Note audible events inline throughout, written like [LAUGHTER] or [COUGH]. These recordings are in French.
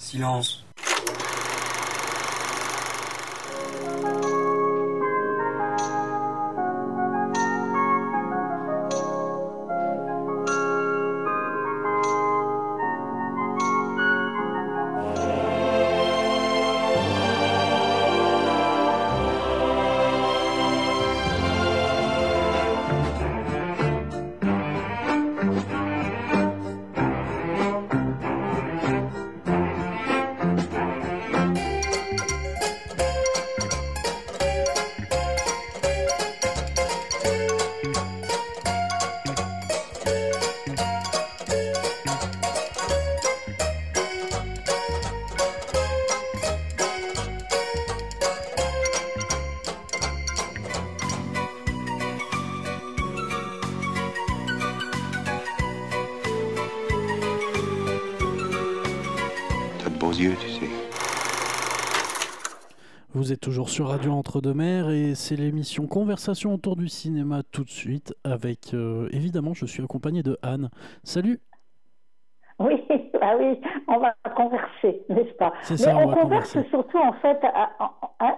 Silence. Sur Radio Entre-deux-Mers et c'est l'émission Conversation autour du cinéma tout de suite avec, euh, évidemment, je suis accompagné de Anne. Salut Oui, [LAUGHS] ah oui, on va converser, n'est-ce pas? C'est ça, Mais on on, converse converser. surtout, en fait,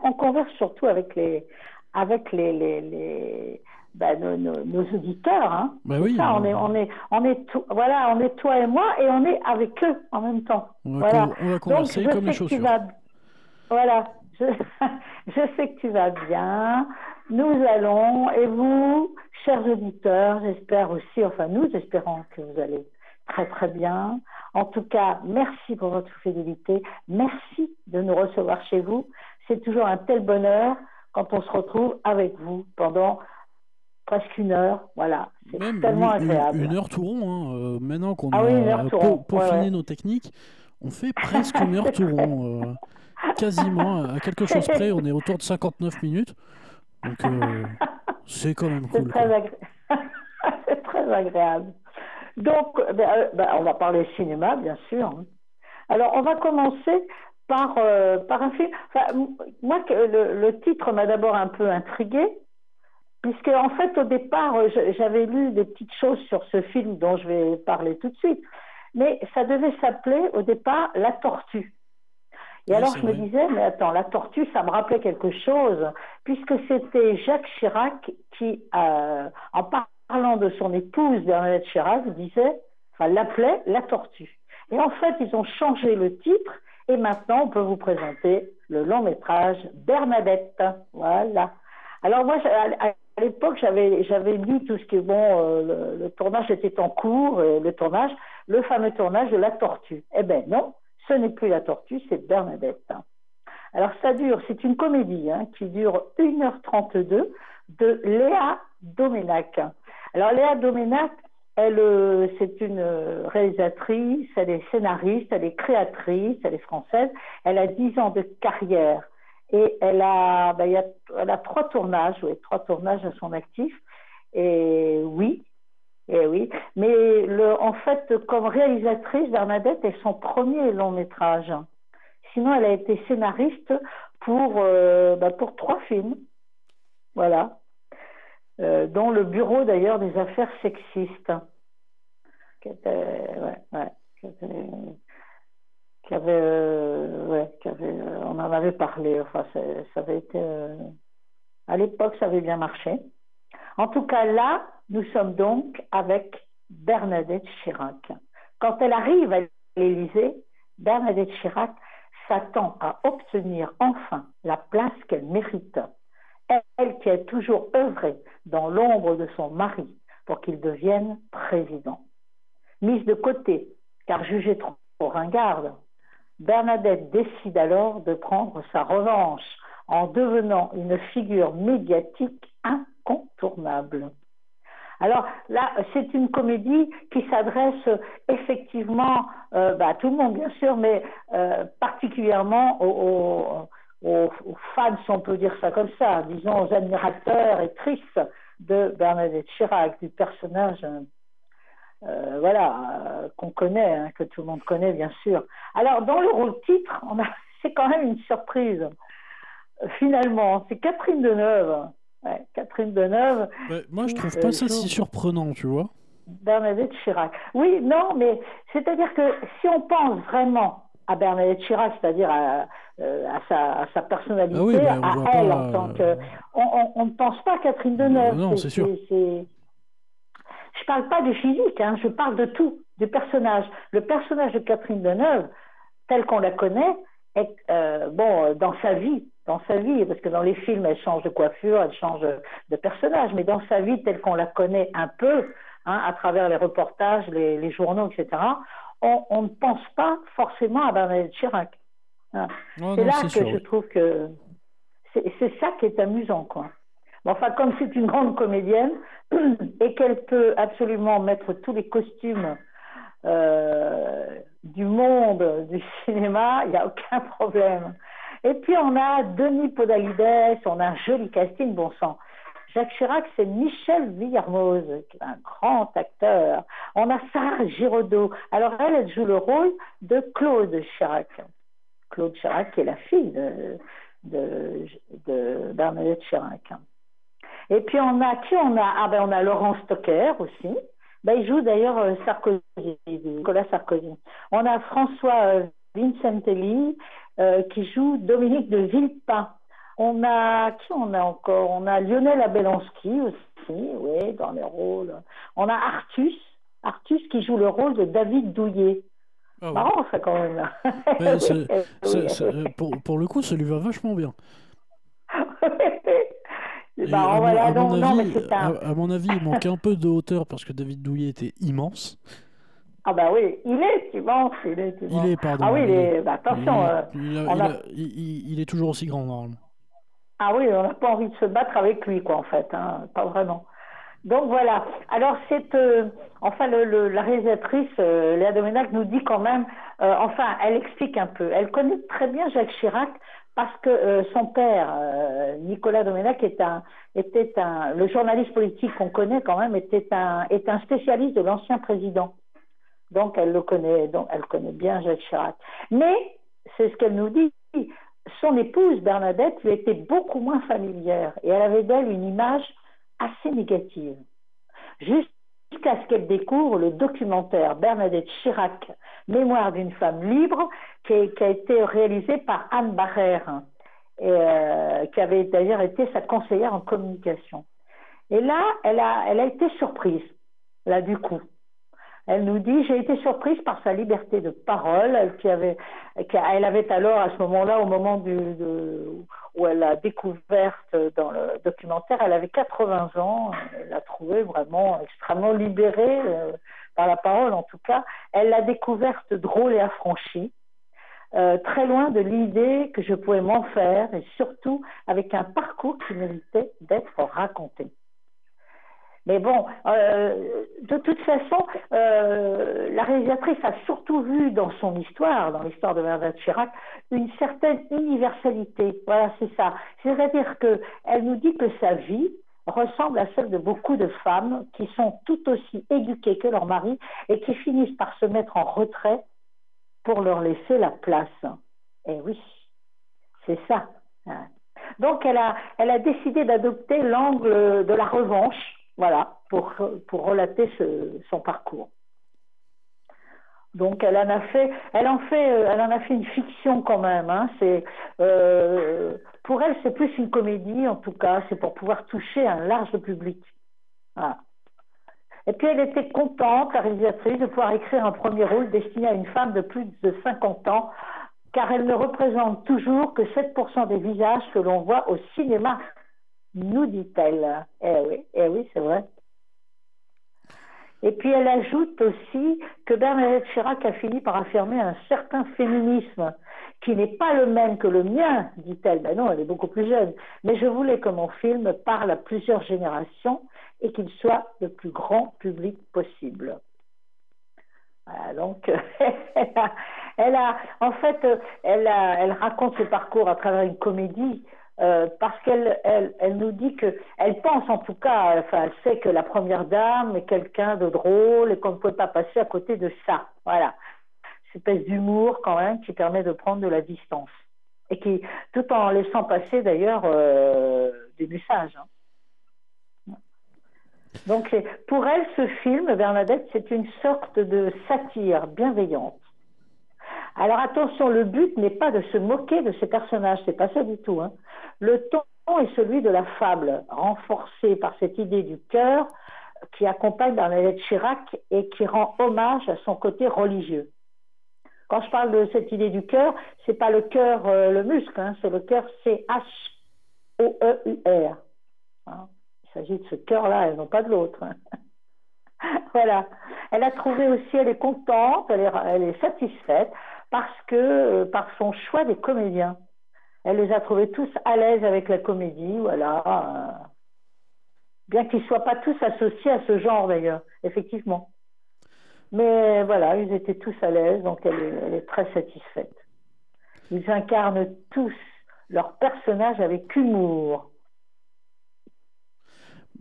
on converse surtout avec les, avec les, les, les- ben, nos, nos- nos auditeurs. Hein. Bah oui, Ça, on est, on est, on est, tout- voilà, on est toi et moi, et on est avec eux en même temps. on va, Voilà. on va Donc, converser je comme les sais que tu chaussures. vas, voilà, je, [LAUGHS] je sais que tu vas bien. Nous allons, et vous, chers auditeurs, j'espère aussi, enfin nous espérons que vous allez très très bien. En tout cas, merci pour votre fidélité. Merci de nous recevoir chez vous. C'est toujours un tel bonheur quand on se retrouve avec vous pendant presque une heure. Voilà, c'est tellement une, agréable. une heure tout rond, hein, euh, maintenant qu'on Ah a oui, peaufiné ouais, ouais. nos techniques, on fait presque une heure tout rond. euh, [LAUGHS] quasiment, à quelque chose près, on est autour de 59 minutes. Donc euh, [LAUGHS] c'est quand même C'est cool. très, quoi. agré- [LAUGHS] c'est très agréable. Donc, euh, ben, euh, ben, on va parler cinéma, bien sûr. Alors, on va commencer par, euh, par un film. Enfin, moi, le, le titre m'a d'abord un peu intriguée, puisque, en fait, au départ, j'avais lu des petites choses sur ce film dont je vais parler tout de suite. Mais ça devait s'appeler, au départ, La Tortue. Et Oui, alors, je me disais, mais attends, La Tortue, ça me rappelait quelque chose puisque c'était Jacques Chirac qui, euh, en parlant de son épouse Bernadette Chirac, disait, enfin l'appelait la tortue. Et en fait, ils ont changé le titre et maintenant on peut vous présenter le long métrage Bernadette. Voilà. Alors moi, à l'époque, j'avais j'avais lu tout ce qui est bon, euh, le, le tournage était en cours, le tournage, le fameux tournage de la tortue. Eh ben non, ce n'est plus la tortue, c'est Bernadette. Alors ça dure, c'est une comédie hein, qui dure 1h32 de Léa Doménac. Alors Léa Doménac, elle, euh, c'est une euh, réalisatrice, elle est scénariste, elle est créatrice, elle est française, elle a 10 ans de carrière et elle a, ben, y a, elle a trois tournages, oui, trois tournages à son actif. Et oui, et oui. Mais le, en fait, comme réalisatrice, Bernadette est son premier long métrage. Sinon, elle a été scénariste pour, euh, bah, pour trois films. Voilà. Euh, dont le bureau d'ailleurs des affaires sexistes. Qui était, ouais, ouais, qui avait, euh, ouais, qui avait, on en avait parlé. Enfin, c'est- ça avait été, à l'époque, ça avait bien marché. En tout cas, là, nous sommes donc avec Bernadette Chirac. Quand elle arrive à l'Élysée, Bernadette Chirac s'attend à obtenir enfin la place qu'elle mérite. Elle qui a toujours œuvré dans l'ombre de son mari pour qu'il devienne président. Mise de côté, car jugée trop ringarde, Bernadette décide alors de prendre sa revanche en devenant une figure médiatique incontournable. Alors là, c'est une comédie qui s'adresse effectivement euh, bah, à tout le monde, bien sûr, mais euh, particulièrement aux, fans, si on peut dire ça comme ça, disons aux admirateurs et tristes de Bernadette Chirac, du personnage, euh, euh, voilà, euh, qu'on connaît, hein, que tout le monde connaît, bien sûr. Alors, dans le rôle titre, [LAUGHS] c'est quand même une surprise. Euh, Finalement, c'est Catherine Deneuve. Ouais, Catherine Deneuve, moi, je trouve Euh, pas ça si surprenant, tu vois. Bernadette Chirac. Oui, non, mais c'est-à-dire que si on pense vraiment à Bernadette Chirac, c'est-à-dire à, euh, à, sa, à, sa, personnalité, ah oui, à elle pas, en tant que. On, on, ne pense pas à Catherine Deneuve. Non, c'est sûr. Je parle pas du physique, hein, je parle de tout, du personnage. Le personnage de Catherine Deneuve, tel qu'on la connaît, est, euh, bon, dans sa vie, dans sa vie, parce que dans les films, elle change de coiffure, elle change de personnage, mais dans sa vie, telle qu'on la connaît un peu, hein, à travers les reportages, les, les journaux, etc., on, on, ne pense pas forcément à Bernadette Chirac. Hein. c'est là que sûr, je trouve que c'est ça qui est amusant, quoi. enfin, comme c'est une grande comédienne [CLEARS THROAT] et qu'elle peut absolument mettre tous les costumes euh, du monde du cinéma, il n'y a aucun problème. Et puis on a Denis Podalides, on a un joli casting, bon sang. Jacques Chirac, c'est Michel Villermoz, qui est un grand acteur. On a Sarah Giraudot. Alors elle, elle joue le rôle de Claude Chirac. Claude Chirac, qui est la fille de, de, de Bernadette Chirac. Et puis on a qui on a? Ah ben on Laurent Stocker aussi. Ben, il joue d'ailleurs euh, Sarkozy, Nicolas Sarkozy. On a François euh, Vincentelli euh, qui joue Dominique de Villepin. On a qui on a encore? On a Lionel Abelansky aussi, oui, dans les rôles. On a Artus, Artus qui joue le rôle de David Douillet. Ah Marrant ça quand même. [LAUGHS] pour, pour, le coup, ça lui va vachement bien. à, mon avis, il manquait un peu de hauteur parce que David Douillet était immense. Ah bah oui, il est immense, il est. Il est, pardon. Ah oui, il est... Bah, attention. Il, est toujours aussi grand, normalement. Ah oui, on n'a pas envie de se battre avec lui, quoi, en fait, hein, pas vraiment. Donc voilà. Alors c'est, euh, enfin, le, la réalisatrice euh, Léa Domenac nous dit quand même, euh, enfin, elle explique un peu. Elle connaît très bien Jacques Chirac parce que euh, son père, Nicolas Domenac, est un, était un, le journaliste politique qu'on connaît quand même, était un, est un spécialiste de l'ancien président. Donc elle le connaît, donc elle connaît bien Jacques Chirac. Mais c'est ce qu'elle nous dit. Son épouse Bernadette lui était beaucoup moins familière et elle avait d'elle une image assez négative. Jusqu'à ce qu'elle découvre le documentaire Bernadette Chirac, Mémoire d'une femme libre, qui, a été réalisé par Anne Barrère, euh, qui avait d'ailleurs été sa conseillère en communication. Et là, elle a été surprise, là du coup. Elle nous dit J'ai été surprise par sa liberté de parole. Elle, qui avait, qui, elle avait alors, à ce moment-là, au moment du, de, où elle a découverte dans le documentaire, elle avait 80 ans. Elle l'a trouvée vraiment extrêmement libérée euh, par la parole, en tout cas. Elle l'a découverte drôle et affranchie. Euh, très loin de l'idée que je pouvais m'en faire et surtout avec un parcours qui méritait d'être raconté. Mais bon, euh, de toute façon, euh, la réalisatrice a surtout vu dans son histoire, dans l'histoire de Bernadette Chirac, une certaine universalité. Voilà, c'est ça. C'est-à-dire qu'elle nous dit que sa vie ressemble à celle de beaucoup de femmes qui sont tout aussi éduquées que leur mari et qui finissent par se mettre en retrait pour leur laisser la place. Eh oui, c'est ça. Donc elle a, elle a décidé d'adopter l'angle de la revanche voilà, pour, pour relater son parcours. Donc elle en a fait, elle en fait, euh, elle en a fait une fiction quand même. Hein. Euh, pour elle, c'est plus une comédie en tout cas. C'est pour pouvoir toucher un large public. Et puis elle était contente, la réalisatrice, de pouvoir écrire un premier rôle destiné à une femme de plus de 50 ans, car elle ne représente toujours que 7% des visages que l'on voit au cinéma nous dit-elle. Eh oui, eh oui, c'est vrai. Et puis elle ajoute aussi que Bernadette Chirac a fini par affirmer un certain féminisme qui n'est pas le même que le mien, dit-elle. Ben non, elle est beaucoup plus jeune. Mais je voulais que mon film parle à plusieurs générations et qu'il soit le plus grand public possible. Voilà, donc, [LAUGHS] elle a, en fait, elle, a, elle raconte ce parcours à travers une comédie euh, parce qu'elle elle, elle, nous dit que elle pense en tout cas, enfin elle sait que la première dame est quelqu'un de drôle et qu'on ne peut pas passer à côté de ça. Voilà, cette espèce d'humour quand même qui permet de prendre de la distance et qui, tout en laissant passer d'ailleurs euh, des messages. Hein. Donc pour elle, ce film, Bernadette, c'est une sorte de satire bienveillante Alors attention, le but n'est pas de se moquer de ces personnages, c'est pas ça du tout. Hein. Le ton est celui de la fable, renforcé par cette idée du cœur qui accompagne Bernadette Chirac et qui rend hommage à son côté religieux. Quand je parle de cette idée du cœur, c'est pas le cœur, euh, le muscle, hein, c'est le cœur C-H-O-E-U-R. Hein. Il s'agit de ce cœur-là et non pas de l'autre. [LAUGHS] Voilà. Elle a trouvé aussi, elle est contente, elle est, elle est satisfaite parce que euh, par son choix des comédiens. Elle les a trouvés tous à l'aise avec la comédie, voilà. Euh, bien qu'ils ne soient pas tous associés à ce genre d'ailleurs, effectivement. Mais voilà, ils étaient tous à l'aise, donc elle est, très satisfaite. Ils incarnent tous leur personnage avec humour.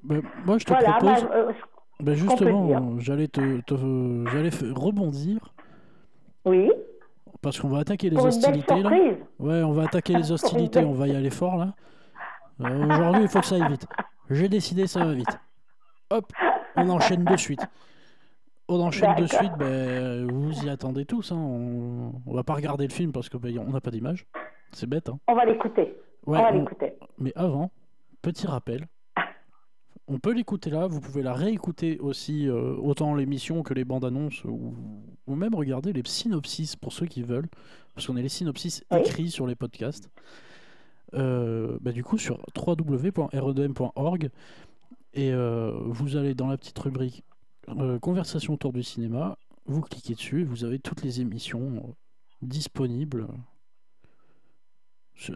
Ben, moi, je te propose. Euh, ben, justement, j'allais te, j'allais rebondir. Oui. Parce qu'on va attaquer les hostilités là. Ouais, on va attaquer les [LAUGHS] hostilités. on va y aller fort là. Euh, aujourd'hui, il faut que ça aille vite. J'ai décidé, ça va vite. Hop, on enchaîne de suite. On enchaîne de suite, ben, vous y attendez tous. Hein. On... on va pas regarder le film parce que ben, n'a pas d'image. C'est bête. Hein. On va l'écouter. on va l'écouter. Mais avant, petit rappel. On peut l'écouter là, vous pouvez la réécouter aussi, euh, autant l'émission que les bandes annonces, ou... même regarder les synopsis pour ceux qui veulent, parce qu'on a les synopsis écrits sur les podcasts. Euh, bah, du coup sur www.redm.org et euh, vous allez dans la petite rubrique conversation autour du cinéma, vous cliquez dessus et vous avez toutes les émissions disponibles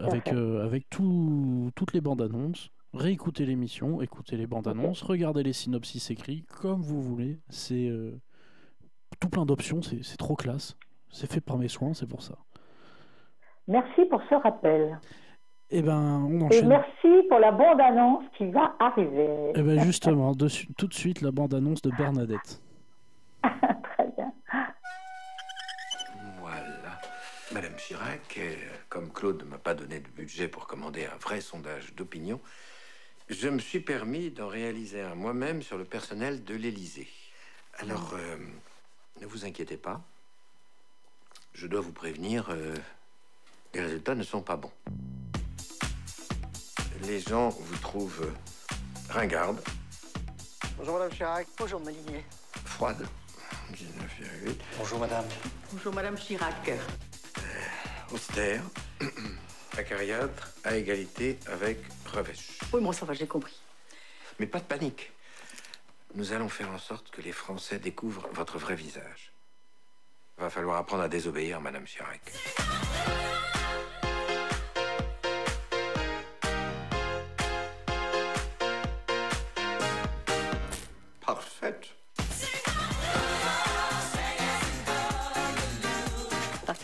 avec, avec tout, toutes les bandes annonces. Réécoutez l'émission, écoutez les bandes annonces, regardez les synopsis écrits comme vous voulez. C'est tout plein d'options, c'est trop classe. C'est fait par mes soins, c'est pour ça. Merci pour ce rappel. Eh ben, on enchaîne. Et merci pour la bande-annonce qui va arriver. Eh ben justement, tout de suite la bande-annonce de Bernadette. [LAUGHS] Très bien. Voilà. Madame Chirac, euh, comme Claude ne m'a pas donné de budget pour commander un vrai sondage d'opinion, je me suis permis d'en réaliser un moi-même sur le personnel de l'Élysée. Alors, euh, ne vous inquiétez pas. Je dois vous prévenir, euh, les résultats ne sont pas bons les gens vous trouvent ringarde. Bonjour Madame Chirac. Bonjour Molinier. Froide. 19,8. Bonjour Madame. Bonjour Madame Chirac. Euh, austère. [CLEARS THROAT] Acariâtre à égalité avec revêche. Oui, moi ça va, j'ai compris. Mais pas de panique. Nous allons faire en sorte que les Français découvrent votre vrai visage. Va falloir apprendre à désobéir, Madame Chirac.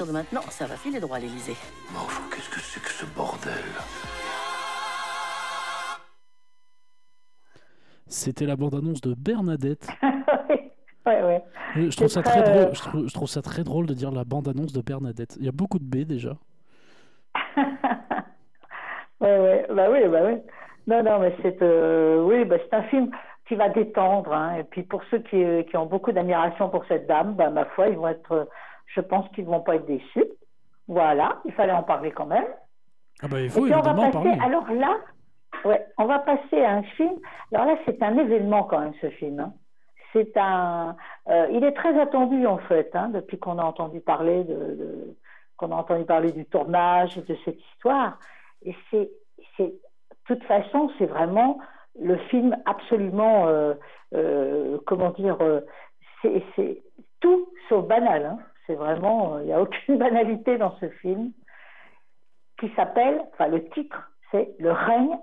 de maintenant, ça va filer droit à l'Elysée. C'était la bande-annonce de Bernadette. [LAUGHS] ouais, ouais. Je trouve, ça très... drôle, je, trouve, ça très drôle de dire la bande-annonce de Bernadette. Il y a beaucoup de B déjà. [LAUGHS] ouais, ouais, bah oui, bah oui. Non, non, mais c'est euh, oui, bah, c'est un film qui va détendre. Hein. Et puis pour ceux qui, qui ont beaucoup d'admiration pour cette dame, bah, ma foi, ils vont être je pense qu'ils ne vont pas être déçus. Voilà, il fallait en parler quand même. Ah bah, il faut évidemment en parler. Alors là, ouais, on va passer à un film. Alors là, c'est un événement quand même, ce film. Hein. C'est un, euh, il est très attendu en fait, hein, depuis qu'on a entendu parler de, qu'on a entendu parler du tournage de cette histoire. Et c'est, de toute façon, c'est vraiment le film absolument, euh, euh, comment dire, c'est tout sauf banal. Hein c'est vraiment, il n'y a aucune [LAUGHS] banalité dans ce film, qui s'appelle, enfin le titre, c'est Le règne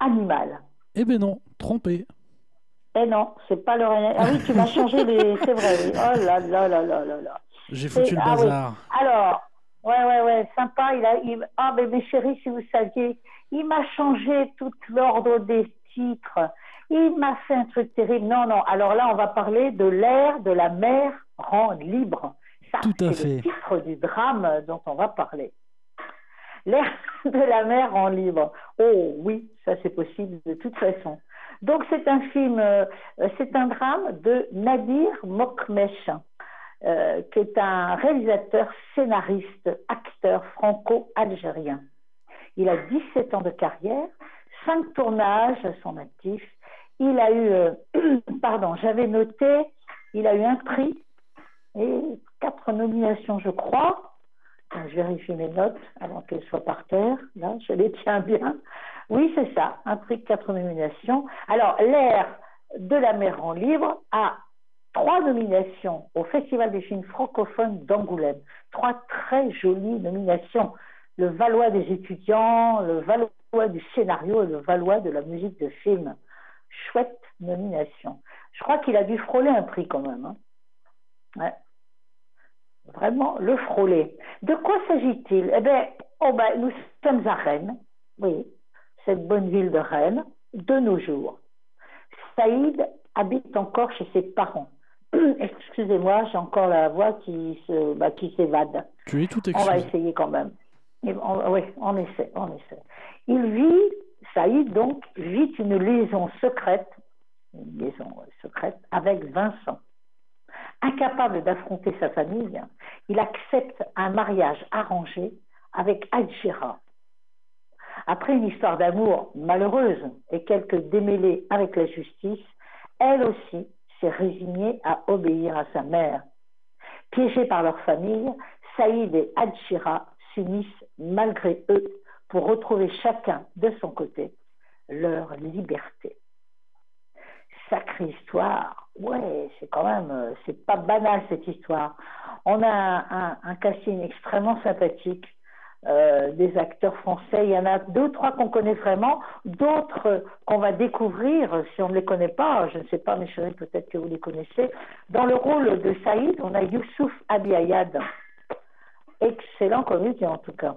animal. Eh ben non, trompé. Eh non, c'est pas le. Ah oui, tu m'as changé les. [LAUGHS] C'est vrai. Oh là là là là là là. J'ai foutu le ah bazar. Alors, ouais ouais ouais, sympa. Il a. Ah mais mes chéris, si vous saviez, il m'a changé tout l'ordre des titres. Il m'a fait un truc terrible. Non non. Alors là, on va parler de l'ère de la mer rend libre. Ça, c'est le titre du drame dont on va parler. L'air [LAUGHS] de la mer rend libre. Oh oui, ça c'est possible de toute façon. Donc c'est un film, euh, c'est un drame de Nadir Mokmesh. euh, qui est un réalisateur, scénariste, acteur franco-algérien. Il a 17 ans de carrière, 5 tournages à son actif. Il a eu, euh, [CLEARS THROAT] pardon, j'avais noté, il a eu un prix et quatre nominations, je crois. Je vérifie mes notes avant qu'elles soient par terre. Là, je les tiens bien. Oui, c'est ça, un prix de quatre nominations. Alors, l'air de la mer en libre a trois nominations au Festival des films francophones d'Angoulême. Trois très jolies nominations. Le Valois des étudiants, le Valois du scénario et le Valois de la musique de film. Chouette nomination. Je crois qu'il a dû frôler un prix quand même. Hein. Ouais. Vraiment le frôler. De quoi s'agit-il? Eh bien, oh ben, nous sommes à Rennes, oui, cette bonne ville de Rennes, de nos jours. Saïd habite encore chez ses parents. [CLEARS THROAT] Excusez-moi, j'ai encore la voix qui se, bah, qui s'évade. Tu es tout On va essayer quand même. oui, on essaie, on essaie. Il vit, Saïd donc, vit une liaison secrète, une liaison secrète avec Vincent. Incapable d'affronter sa famille, il accepte un mariage arrangé avec Adjira. Après une histoire d'amour malheureuse et quelques démêlés avec la justice, elle aussi s'est résignée à obéir à sa mère. Piégés par leur famille, Saïd et Adjira s'unissent malgré eux pour retrouver chacun de son côté leur liberté. Sacrée histoire, ouais, c'est quand même, euh, c'est pas banal cette histoire. On a un, casting extrêmement sympathique euh, des acteurs français. Il y en a deux, trois qu'on connaît vraiment, d'autres qu'on va découvrir si on ne les connaît pas. Je ne sais pas, mes chéris, peut-être que vous les connaissez. Dans le rôle de Saïd, on a Youssouf Abiayad. Excellent comédien, en tout cas.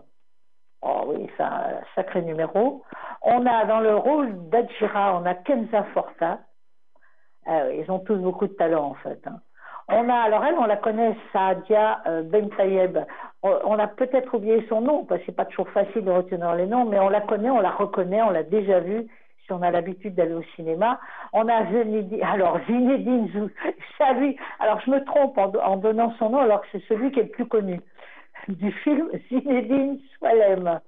Oh oui, c'est un sacré numéro. On a dans le rôle d'Adjira, on a Kenza Forta. Ah ils ont tous beaucoup de talent, en fait. Hein. On a, alors elle, on la connaît, Saadia euh, Ben Tayeb. On, a peut-être oublié son nom, parce que c'est pas toujours facile de retenir les noms, mais on la connaît, on la reconnaît, on l'a déjà vue, si on a l'habitude d'aller au cinéma. On a Zinedine, alors Zinedine Salut, [LAUGHS] alors je me trompe en, donnant son nom, alors que c'est celui qui est le plus connu du film, [LAUGHS] Zinedine Swalem.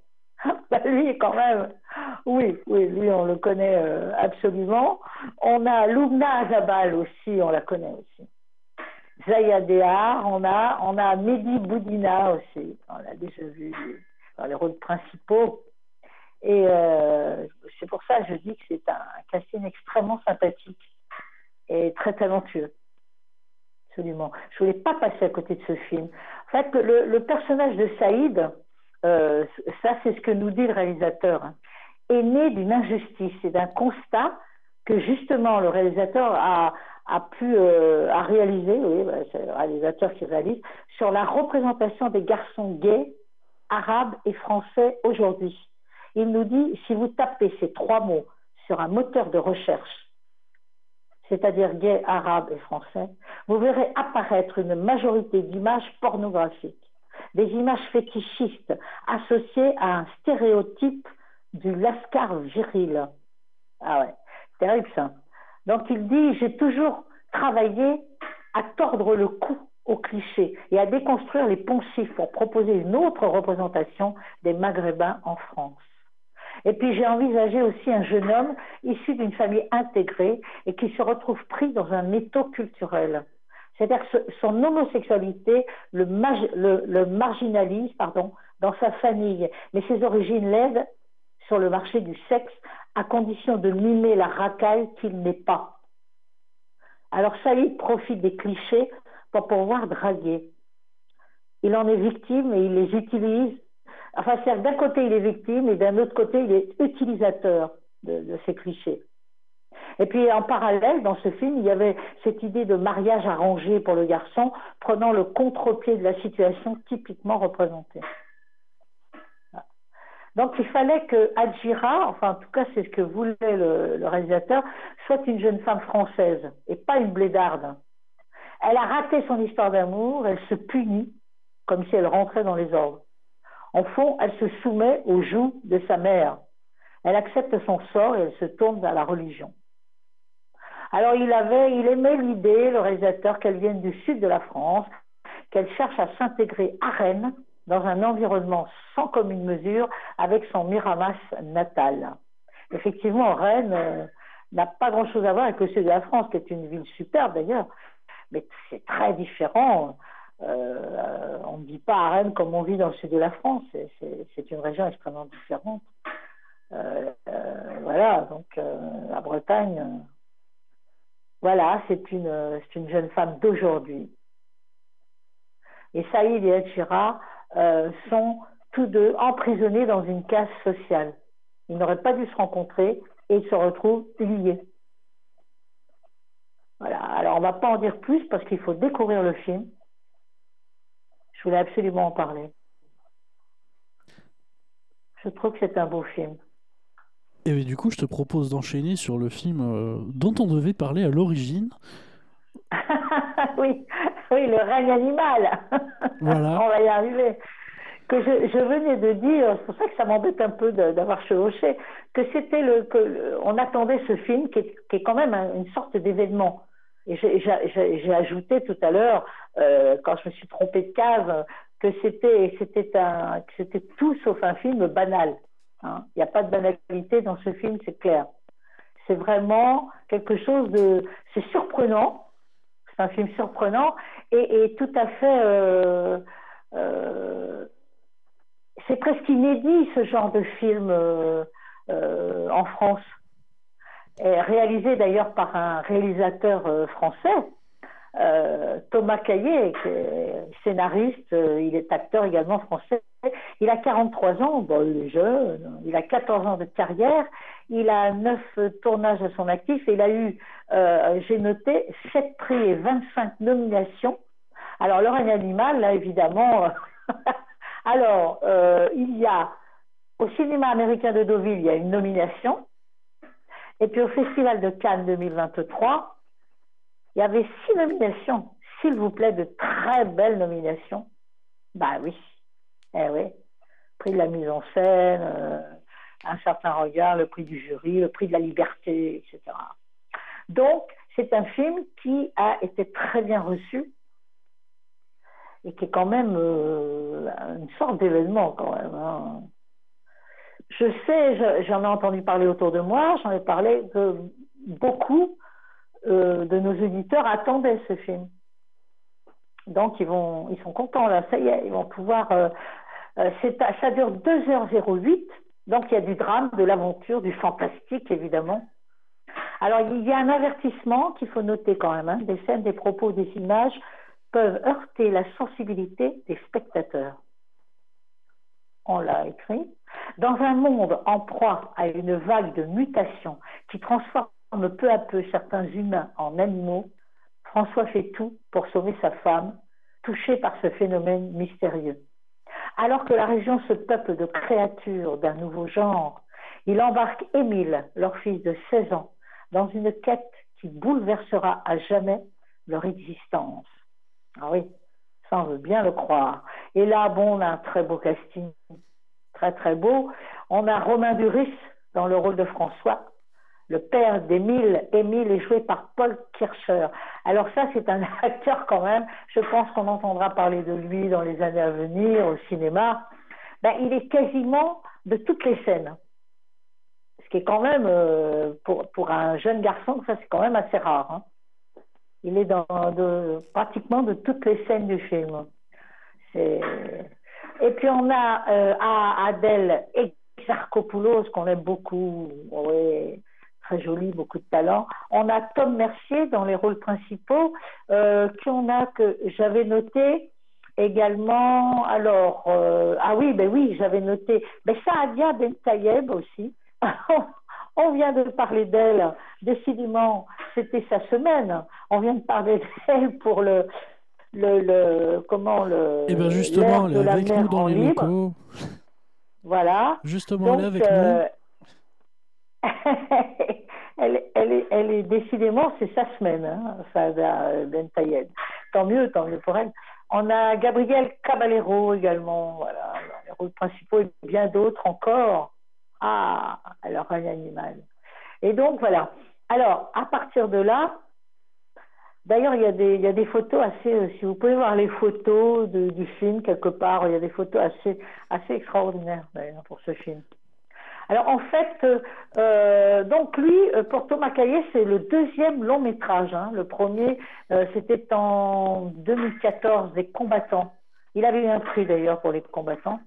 [LAUGHS] Bah, lui, quand même, oui, oui, lui, on le connaît euh, absolument. On a Lubna Azabal aussi, on la connaît aussi. Zayadea, on a, on a Mehdi Boudina aussi, on l'a déjà vu dans les rôles principaux. Et euh, c'est pour ça que je dis que c'est un, casting extrêmement sympathique et très talentueux. Absolument. Je voulais pas passer à côté de ce film. En fait, le, personnage de Saïd, euh, ça c'est ce que nous dit le réalisateur, est né d'une injustice et d'un constat que justement le réalisateur a, a pu euh, a réalisé, oui, bah, c'est le réalisateur qui réalise, sur la représentation des garçons gays, arabes et français aujourd'hui. Il nous dit, si vous tapez ces trois mots sur un moteur de recherche, c'est-à-dire gay, arabe et français, vous verrez apparaître une majorité d'images pornographiques, des images fétichistes associées à un stéréotype du lascar viril. Ah ouais, terrible ça. Donc il dit, j'ai toujours travaillé à tordre le cou aux clichés et à déconstruire les poncifs pour proposer une autre représentation des Maghrébins en France. Et puis j'ai envisagé aussi un jeune homme issu d'une famille intégrée et qui se retrouve pris dans un étau culturel. C'est-à-dire que son homosexualité le, marginalise pardon, dans sa famille, mais ses origines l'aident sur le marché du sexe à condition de mimer la racaille qu'il n'est pas. Alors Saïd profite des clichés pour pouvoir draguer. Il en est victime et il les utilise. Enfin, c'est d'un côté il est victime et d'un autre côté il est utilisateur de, ces clichés. Et puis en parallèle, dans ce film, il y avait cette idée de mariage arrangé pour le garçon, prenant le contre-pied de la situation typiquement représentée. Donc il fallait que Adjira, enfin en tout cas c'est ce que voulait le, réalisateur, soit une jeune femme française et pas une blédarde. Elle a raté son histoire d'amour, elle se punit comme si elle rentrait dans les ordres. En fond, elle se soumet aux joues de sa mère. Elle accepte son sort et elle se tourne vers la religion. Alors il avait, il aimait l'idée, le réalisateur, qu'elle vienne du sud de la France, qu'elle cherche à s'intégrer à Rennes dans un environnement sans commune mesure avec son Miramas natal. Effectivement, Rennes euh, n'a pas grand-chose à voir avec le sud de la France, qui est une ville superbe d'ailleurs, mais c'est très différent. Euh, on ne vit pas à Rennes comme on vit dans le sud de la France, c'est une région extrêmement différente. Euh, voilà, donc la Bretagne, voilà, c'est une, une jeune femme d'aujourd'hui. Et Saïd et Edchira euh, sont tous deux emprisonnés dans une case sociale. Ils n'auraient pas dû se rencontrer et ils se retrouvent liés. Voilà. Alors on ne va pas en dire plus parce qu'il faut découvrir le film. Je voulais absolument en parler. Je trouve que c'est un beau film. Et du coup, je te propose d'enchaîner sur le film euh, dont on devait parler à l'origine. [LAUGHS] oui, oui, le règne animal. Voilà. [LAUGHS] on va y arriver. Que je, venais de dire, c'est pour ça que ça m'embête un peu d'avoir chevauché, que c'était le, que on attendait ce film qui est, quand même une sorte d'événement. Et j'ai ajouté tout à l'heure, euh, quand je me suis trompée de cave, que c'était c'était un c'était tout sauf un film banal. Hein. Il n'y a pas de banalité dans ce film, c'est clair. C'est vraiment quelque chose de... C'est surprenant, c'est un film surprenant et, tout à fait... Euh, euh, c'est presque inédit ce genre de film euh, en France. Réalisé d'ailleurs par un réalisateur français, Thomas Caillet, scénariste, il est acteur également français. Il a 43 ans, bon, il est jeune, il a 14 ans de carrière, il a 9 tournages à son actif et il a eu, euh, j'ai noté, 7 prix et 25 nominations. Alors, le règne animal, là, évidemment. [LAUGHS] Alors, euh, il y a, au cinéma américain de Deauville, il y a une nomination. Et puis au Festival de Cannes 2023, il y avait six nominations. S'il vous plaît, de très belles nominations. Bah oui. Eh oui, prix de la mise en scène, euh, un certain regard, le prix du jury, le prix de la liberté, etc. Donc, c'est un film qui a été très bien reçu et qui est quand même euh, une sorte d'événement quand même. Hein. Je sais, j'en ai entendu parler autour de moi, j'en ai parlé que beaucoup euh, de nos éditeurs attendaient ce film. Donc ils vont, ils sont contents là, ça y est, ils vont pouvoir ça dure 2h08, donc il y a du drame, de l'aventure, du fantastique évidemment. Alors il y a un avertissement qu'il faut noter quand même, hein. des scènes, des propos, des images peuvent heurter la sensibilité des spectateurs. On l'a écrit. Dans un monde en proie à une vague de mutations qui transforme peu à peu certains humains en animaux, François fait tout pour sauver sa femme, touchée par ce phénomène mystérieux. Alors que la région se peuple de créatures d'un nouveau genre, il embarque Émile, leur fils de 16 ans, dans une quête qui bouleversera à jamais leur existence. Ah oui, ça on veut bien le croire. Et là, bon, on a un très beau casting, très très beau. On a Romain Duris dans le rôle de François, le père d'Émile, Émile est joué par Paul Kircher. Alors ça, c'est un [LAUGHS] acteur quand même. Je pense qu'on entendra parler de lui dans les années à venir au cinéma. Ben, il est quasiment de toutes les scènes. Ce qui est quand même, euh, pour, pour, un jeune garçon, ça c'est quand même assez rare. Hein. Il est dans pratiquement de toutes les scènes du film. Et puis on a euh, Adèle Exarchopoulos, qu'on aime beaucoup. Oui très joli, beaucoup de talent. On a Tom Mercier dans les rôles principaux, euh, qu'on a que j'avais noté également. Alors, euh, ah oui, ben oui, j'avais noté. Ben Saadia Ben Tayeb aussi. [LAUGHS] On vient de parler d'elle. Décidément, c'était sa semaine. On vient de parler d'elle pour le, le, le, comment le. Et eh bien justement, elle est avec nous dans les locaux. Voilà. Justement, elle est avec nous. Euh, elle, est, décidément, c'est sa semaine, hein, Ben Tayed. Tant mieux, tant mieux pour elle. On a Gabriel Caballero également, voilà, les rôles principaux et bien d'autres encore. Ah, alors un animal. Et donc voilà. Alors, à partir de là, D'ailleurs, il y, a des, photos assez. euh, si vous pouvez voir les photos du film quelque part, il y a des photos assez, assez extraordinaires d'ailleurs pour ce film. Alors en fait, euh, donc lui, euh, Porto Macaillé, c'est le deuxième long métrage. hein. Le premier, euh, c'était en 2014, des combattants. Il avait eu un prix d'ailleurs pour les combattants.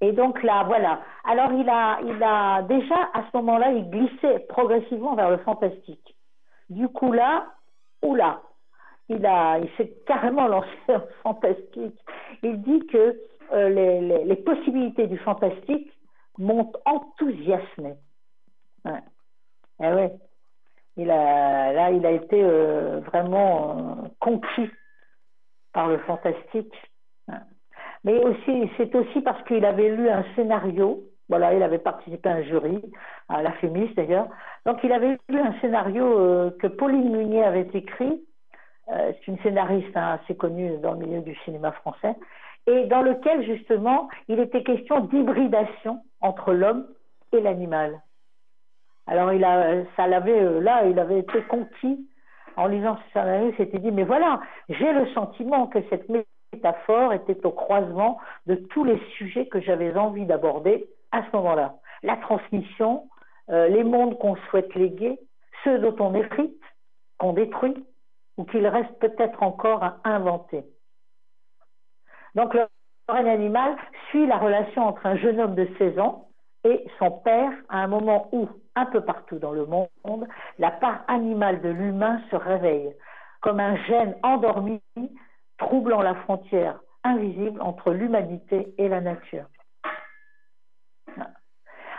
Et donc là, voilà. Alors il a, il a déjà à ce moment-là, il glissait progressivement vers le fantastique. Du coup là, oula, il il s'est carrément lancé [LAUGHS] en fantastique. Il dit que les, les- les possibilités du fantastique m'ont enthousiasmé. Ouais. Eh ouais. Il a, là, il a été euh, vraiment euh, conquis par le fantastique. Mais aussi, c'est aussi parce qu'il avait lu un scénario. Voilà, il avait participé à un jury, à la d'ailleurs. Donc, il avait lu un scénario euh, que Pauline Munier avait écrit. C'est une scénariste hein, assez connue dans le milieu du cinéma français. Et dans lequel, justement, il était question d'hybridation entre l'homme et l'animal. Alors, il a, ça l'avait, euh, là, il avait été conquis en lisant ce scénario. Il s'était dit, mais voilà, j'ai le sentiment que cette métaphore était au croisement de tous les sujets que j'avais envie d'aborder à ce moment-là. La transmission, euh, les mondes qu'on souhaite léguer, ceux dont on hérite, qu'on détruit, ou qu'il reste peut-être encore à inventer. Donc le règne animal suit la relation entre un jeune homme de 16 ans et son père à un moment où, un peu partout dans le monde, la part animale de l'humain se réveille, comme un gène endormi troublant la frontière invisible entre l'humanité et la nature.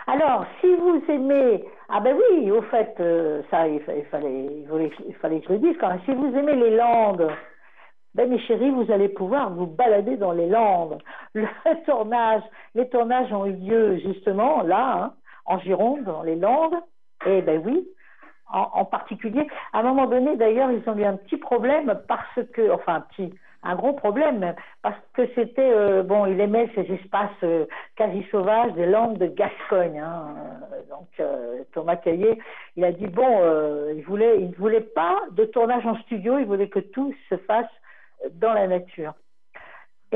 Alors, si vous aimez, ah ben oui, au fait, euh, ça, il, fa- il fallait, il, fallait, il fallait que je le dise quand même. Si vous aimez les Landes, ben mes chéris, vous allez pouvoir vous balader dans les Landes. Le [LAUGHS] tournage, les tournages ont eu lieu justement là, hein, en Gironde, dans les Landes. Et ben oui, en, particulier, à un moment donné, d'ailleurs, ils ont eu un petit problème parce que, enfin un petit, un gros problème, parce que c'était, euh, bon, il aimait ces espaces euh, quasi sauvages des Landes de Gascogne. hein. Donc euh, Thomas Caillé, il a dit bon, il voulait, il ne voulait pas de tournage en studio, il voulait que tout se fasse dans la nature.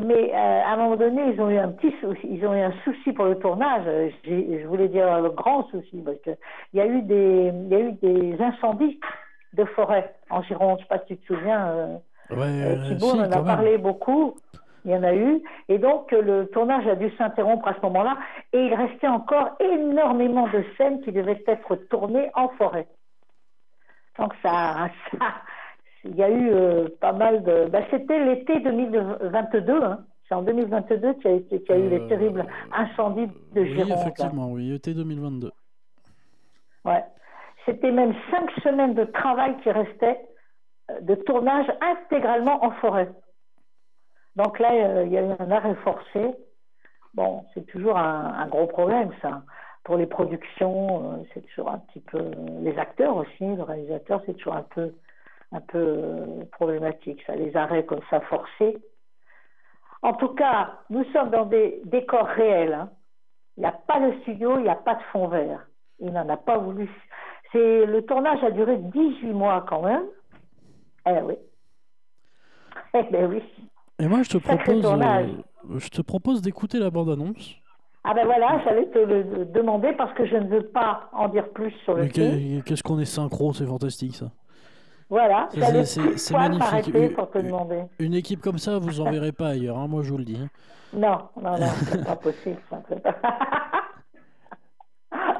Mais euh, à un moment donné, ils ont eu un petit souci, ils ont eu un souci pour le tournage. Euh, Je voulais dire un grand souci parce que il y a eu des, il y a eu des incendies de forêt en Gironde. Je sais pas si tu te souviens. euh, Ouais, euh, Thibault si, en a même. parlé beaucoup. Il y en a eu. Et donc, le tournage a dû s'interrompre à ce moment-là. Et il restait encore énormément de scènes qui devaient être tournées en forêt. Donc, ça, [LAUGHS] ça il y a eu euh, pas mal de. bah, C'était l'été 2022. Hein. C'est en 2022 qu'il y a, y eu les Euh, terribles incendies de Oui, Gironde. hein. effectivement, oui, été 2022. Ouais. C'était même cinq semaines de travail qui restaient euh, de tournage intégralement en forêt. Donc là, euh, il y a eu un arrêt forcé. Bon, c'est toujours un, un gros problème, ça. Pour les productions, c'est toujours un petit peu. Les acteurs aussi, le réalisateur, c'est toujours un peu, un peu euh, problématique, ça. Les arrêts comme ça forcés. En tout cas, nous sommes dans des décors réels. hein. Il n'y a pas de studio, il n'y a pas de fond vert. Il n'en a pas voulu. C'est le tournage a duré 18 mois quand même. Eh oui. [LAUGHS] Eh ben oui. Et moi, je te propose, euh, je te propose d'écouter la bande-annonce. Ah ben voilà, j'allais te le demander parce que je ne veux pas en dire plus sur le Mais film. Qu'est-ce qu'on est synchro, c'est fantastique ça. Voilà, c'est- magnifique. m'arrêter pour te demander. Une équipe comme ça, vous en verrez pas ailleurs, hein, moi je vous le dis. hein. Non, non, non, c'est [LAUGHS] pas possible. ça.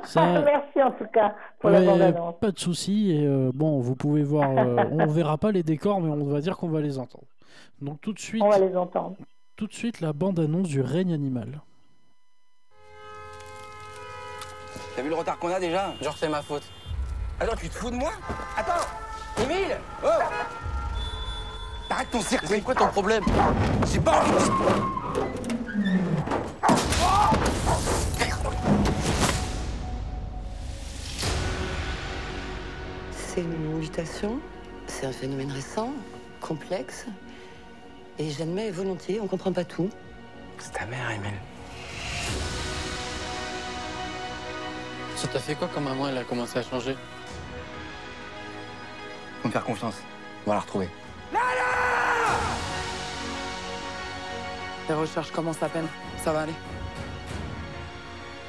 Ça- [LAUGHS] Merci en tout cas pour Ouais, la bande-annonce. pas de souci. Et euh, bon, vous pouvez voir, euh, [LAUGHS] on verra pas les décors, mais on va dire qu'on va les entendre. Donc tout de suite, On va les entendre. tout de suite la bande-annonce du règne animal. T'as vu le retard qu'on a déjà? Genre c'est ma faute. Attends, tu te fous de moi? Attends Émile Oh Arrête ton cirque C'est quoi ton problème C'est bon C'est une mutation, c'est un phénomène récent, complexe. Et j'admets volontiers, on comprend pas tout. C'est ta mère, Émile. Ça t'a fait quoi quand maman elle a commencé à changer? Faut me faire confiance. On va la retrouver. Les recherches commencent à peine. Ça va aller.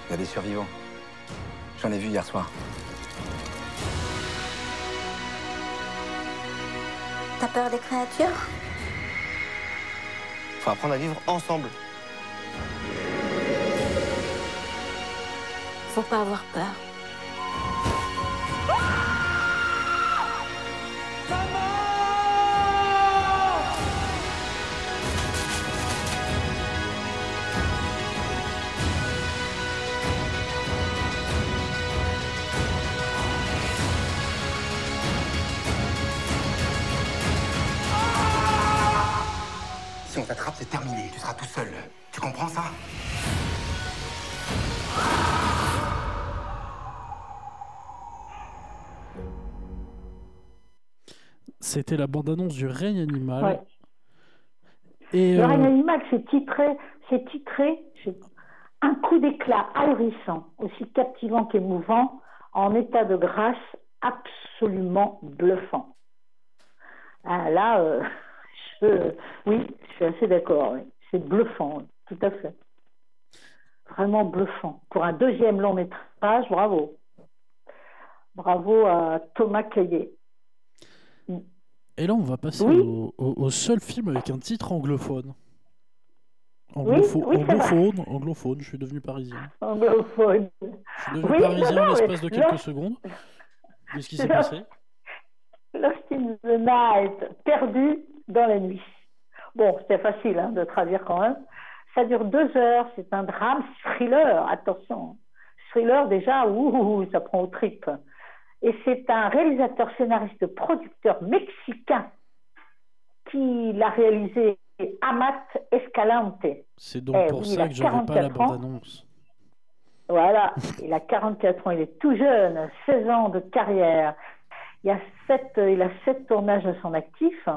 Il y a des survivants. J'en ai vu hier soir. T'as peur des créatures? Faut apprendre à vivre ensemble. Faut pas avoir peur. C'est terminé. Tu seras tout seul. Tu comprends ça? C'était la bande-annonce du règne animal. Ouais. Et Le euh, règne animal, c'est titré, c'est titré, un coup d'éclat ahurissant, aussi captivant qu'émouvant, en état de grâce absolument bluffant. Ah, là, euh, je, oui, je suis assez d'accord. oui. C'est bluffant, oui, tout à fait. Vraiment bluffant. Pour un deuxième long métrage, bravo. Bravo à Thomas Caillet. et là, on va passer Oui. au, au- au seul film avec un titre anglophone. Anglopho- oui, anglophone, anglophone, je suis devenu parisien. Anglophone. Je suis devenu parisien en l'espace de quelques secondes. Qu'est-ce qui s'est passé Lost in the Night, perdu dans la nuit. Bon, c'était facile hein, de traduire quand même. Ça dure deux heures, c'est un drame thriller, attention. Thriller déjà, ouh, ça prend aux tripes. Et c'est un réalisateur, scénariste, producteur mexicain qui l'a réalisé, Amat Escalante. C'est donc Eh pour oui, ça que j'avais pas la 44 ans. bande-annonce. Voilà, il a 44 ans, il est tout jeune, 16 ans de carrière. Il, a sept, euh, il a sept tournages à son actif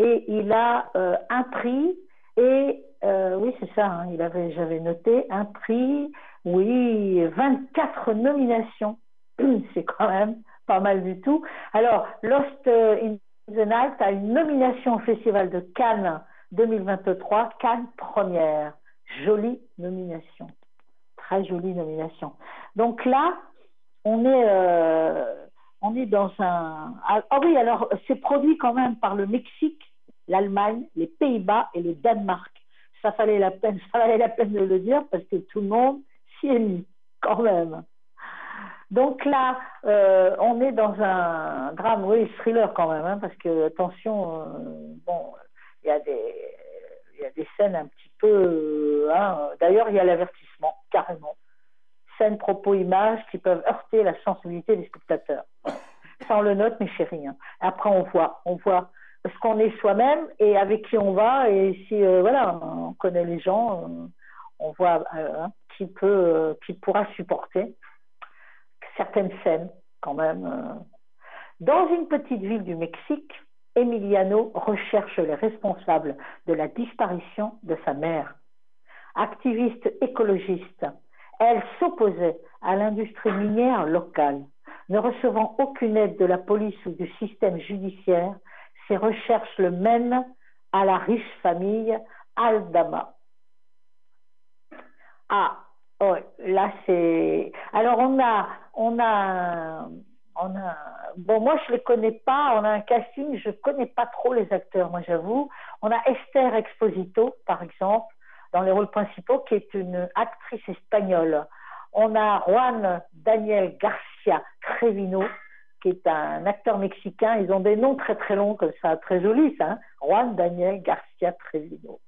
et il a euh, un prix et euh, oui c'est ça, hein, il avait, j'avais noté un prix, oui, 24 nominations, [CLEARS THROAT] c'est quand même pas mal du tout. Alors Lost euh, in the Night a une nomination au Festival de Cannes 2023, Cannes première, jolie nomination très jolie nomination. Donc là, on est, on est dans un. Ah, ah oui, alors c'est produit quand même par le Mexique, l'Allemagne, les Pays-Bas et le Danemark. Ça fallait la peine, [LAUGHS] ça valait la peine de le dire parce que tout le monde s'y est mis quand même. Donc là, euh, on est dans un drame, oui, thriller quand même, hein, parce que attention, euh, bon, il y a des, y a des scènes un petit peu. euh, hein, D'ailleurs, il y a l'avertissement, carrément. Scènes, propos, images qui peuvent heurter la sensibilité des spectateurs. Ça, on le note, mes chéris. hein. Après, on voit, on voit ce qu'on est soi-même et avec qui on va. Et si, euh, voilà, on connaît les gens, euh, on voit qui peut, euh, qui pourra supporter certaines scènes, quand même. Dans une petite ville du Mexique, Emiliano recherche les responsables de la disparition de sa mère. Activiste écologiste, elle s'opposait à l'industrie minière locale. Ne recevant aucune aide de la police ou du système judiciaire, ses recherches le mènent à la riche famille Aldama. Ah, ouais, là c'est. Alors on a, on a, on a. Bon, moi je les connais pas. On a un casting, je connais pas trop les acteurs, moi j'avoue. On a Esther Exposito, par exemple, dans les rôles principaux, qui est une actrice espagnole. On a Juan Daniel Garcia Trevino, qui est un acteur mexicain. Ils ont des noms très très longs comme ça, très jolis, ça. hein. Juan Daniel Garcia Trevino.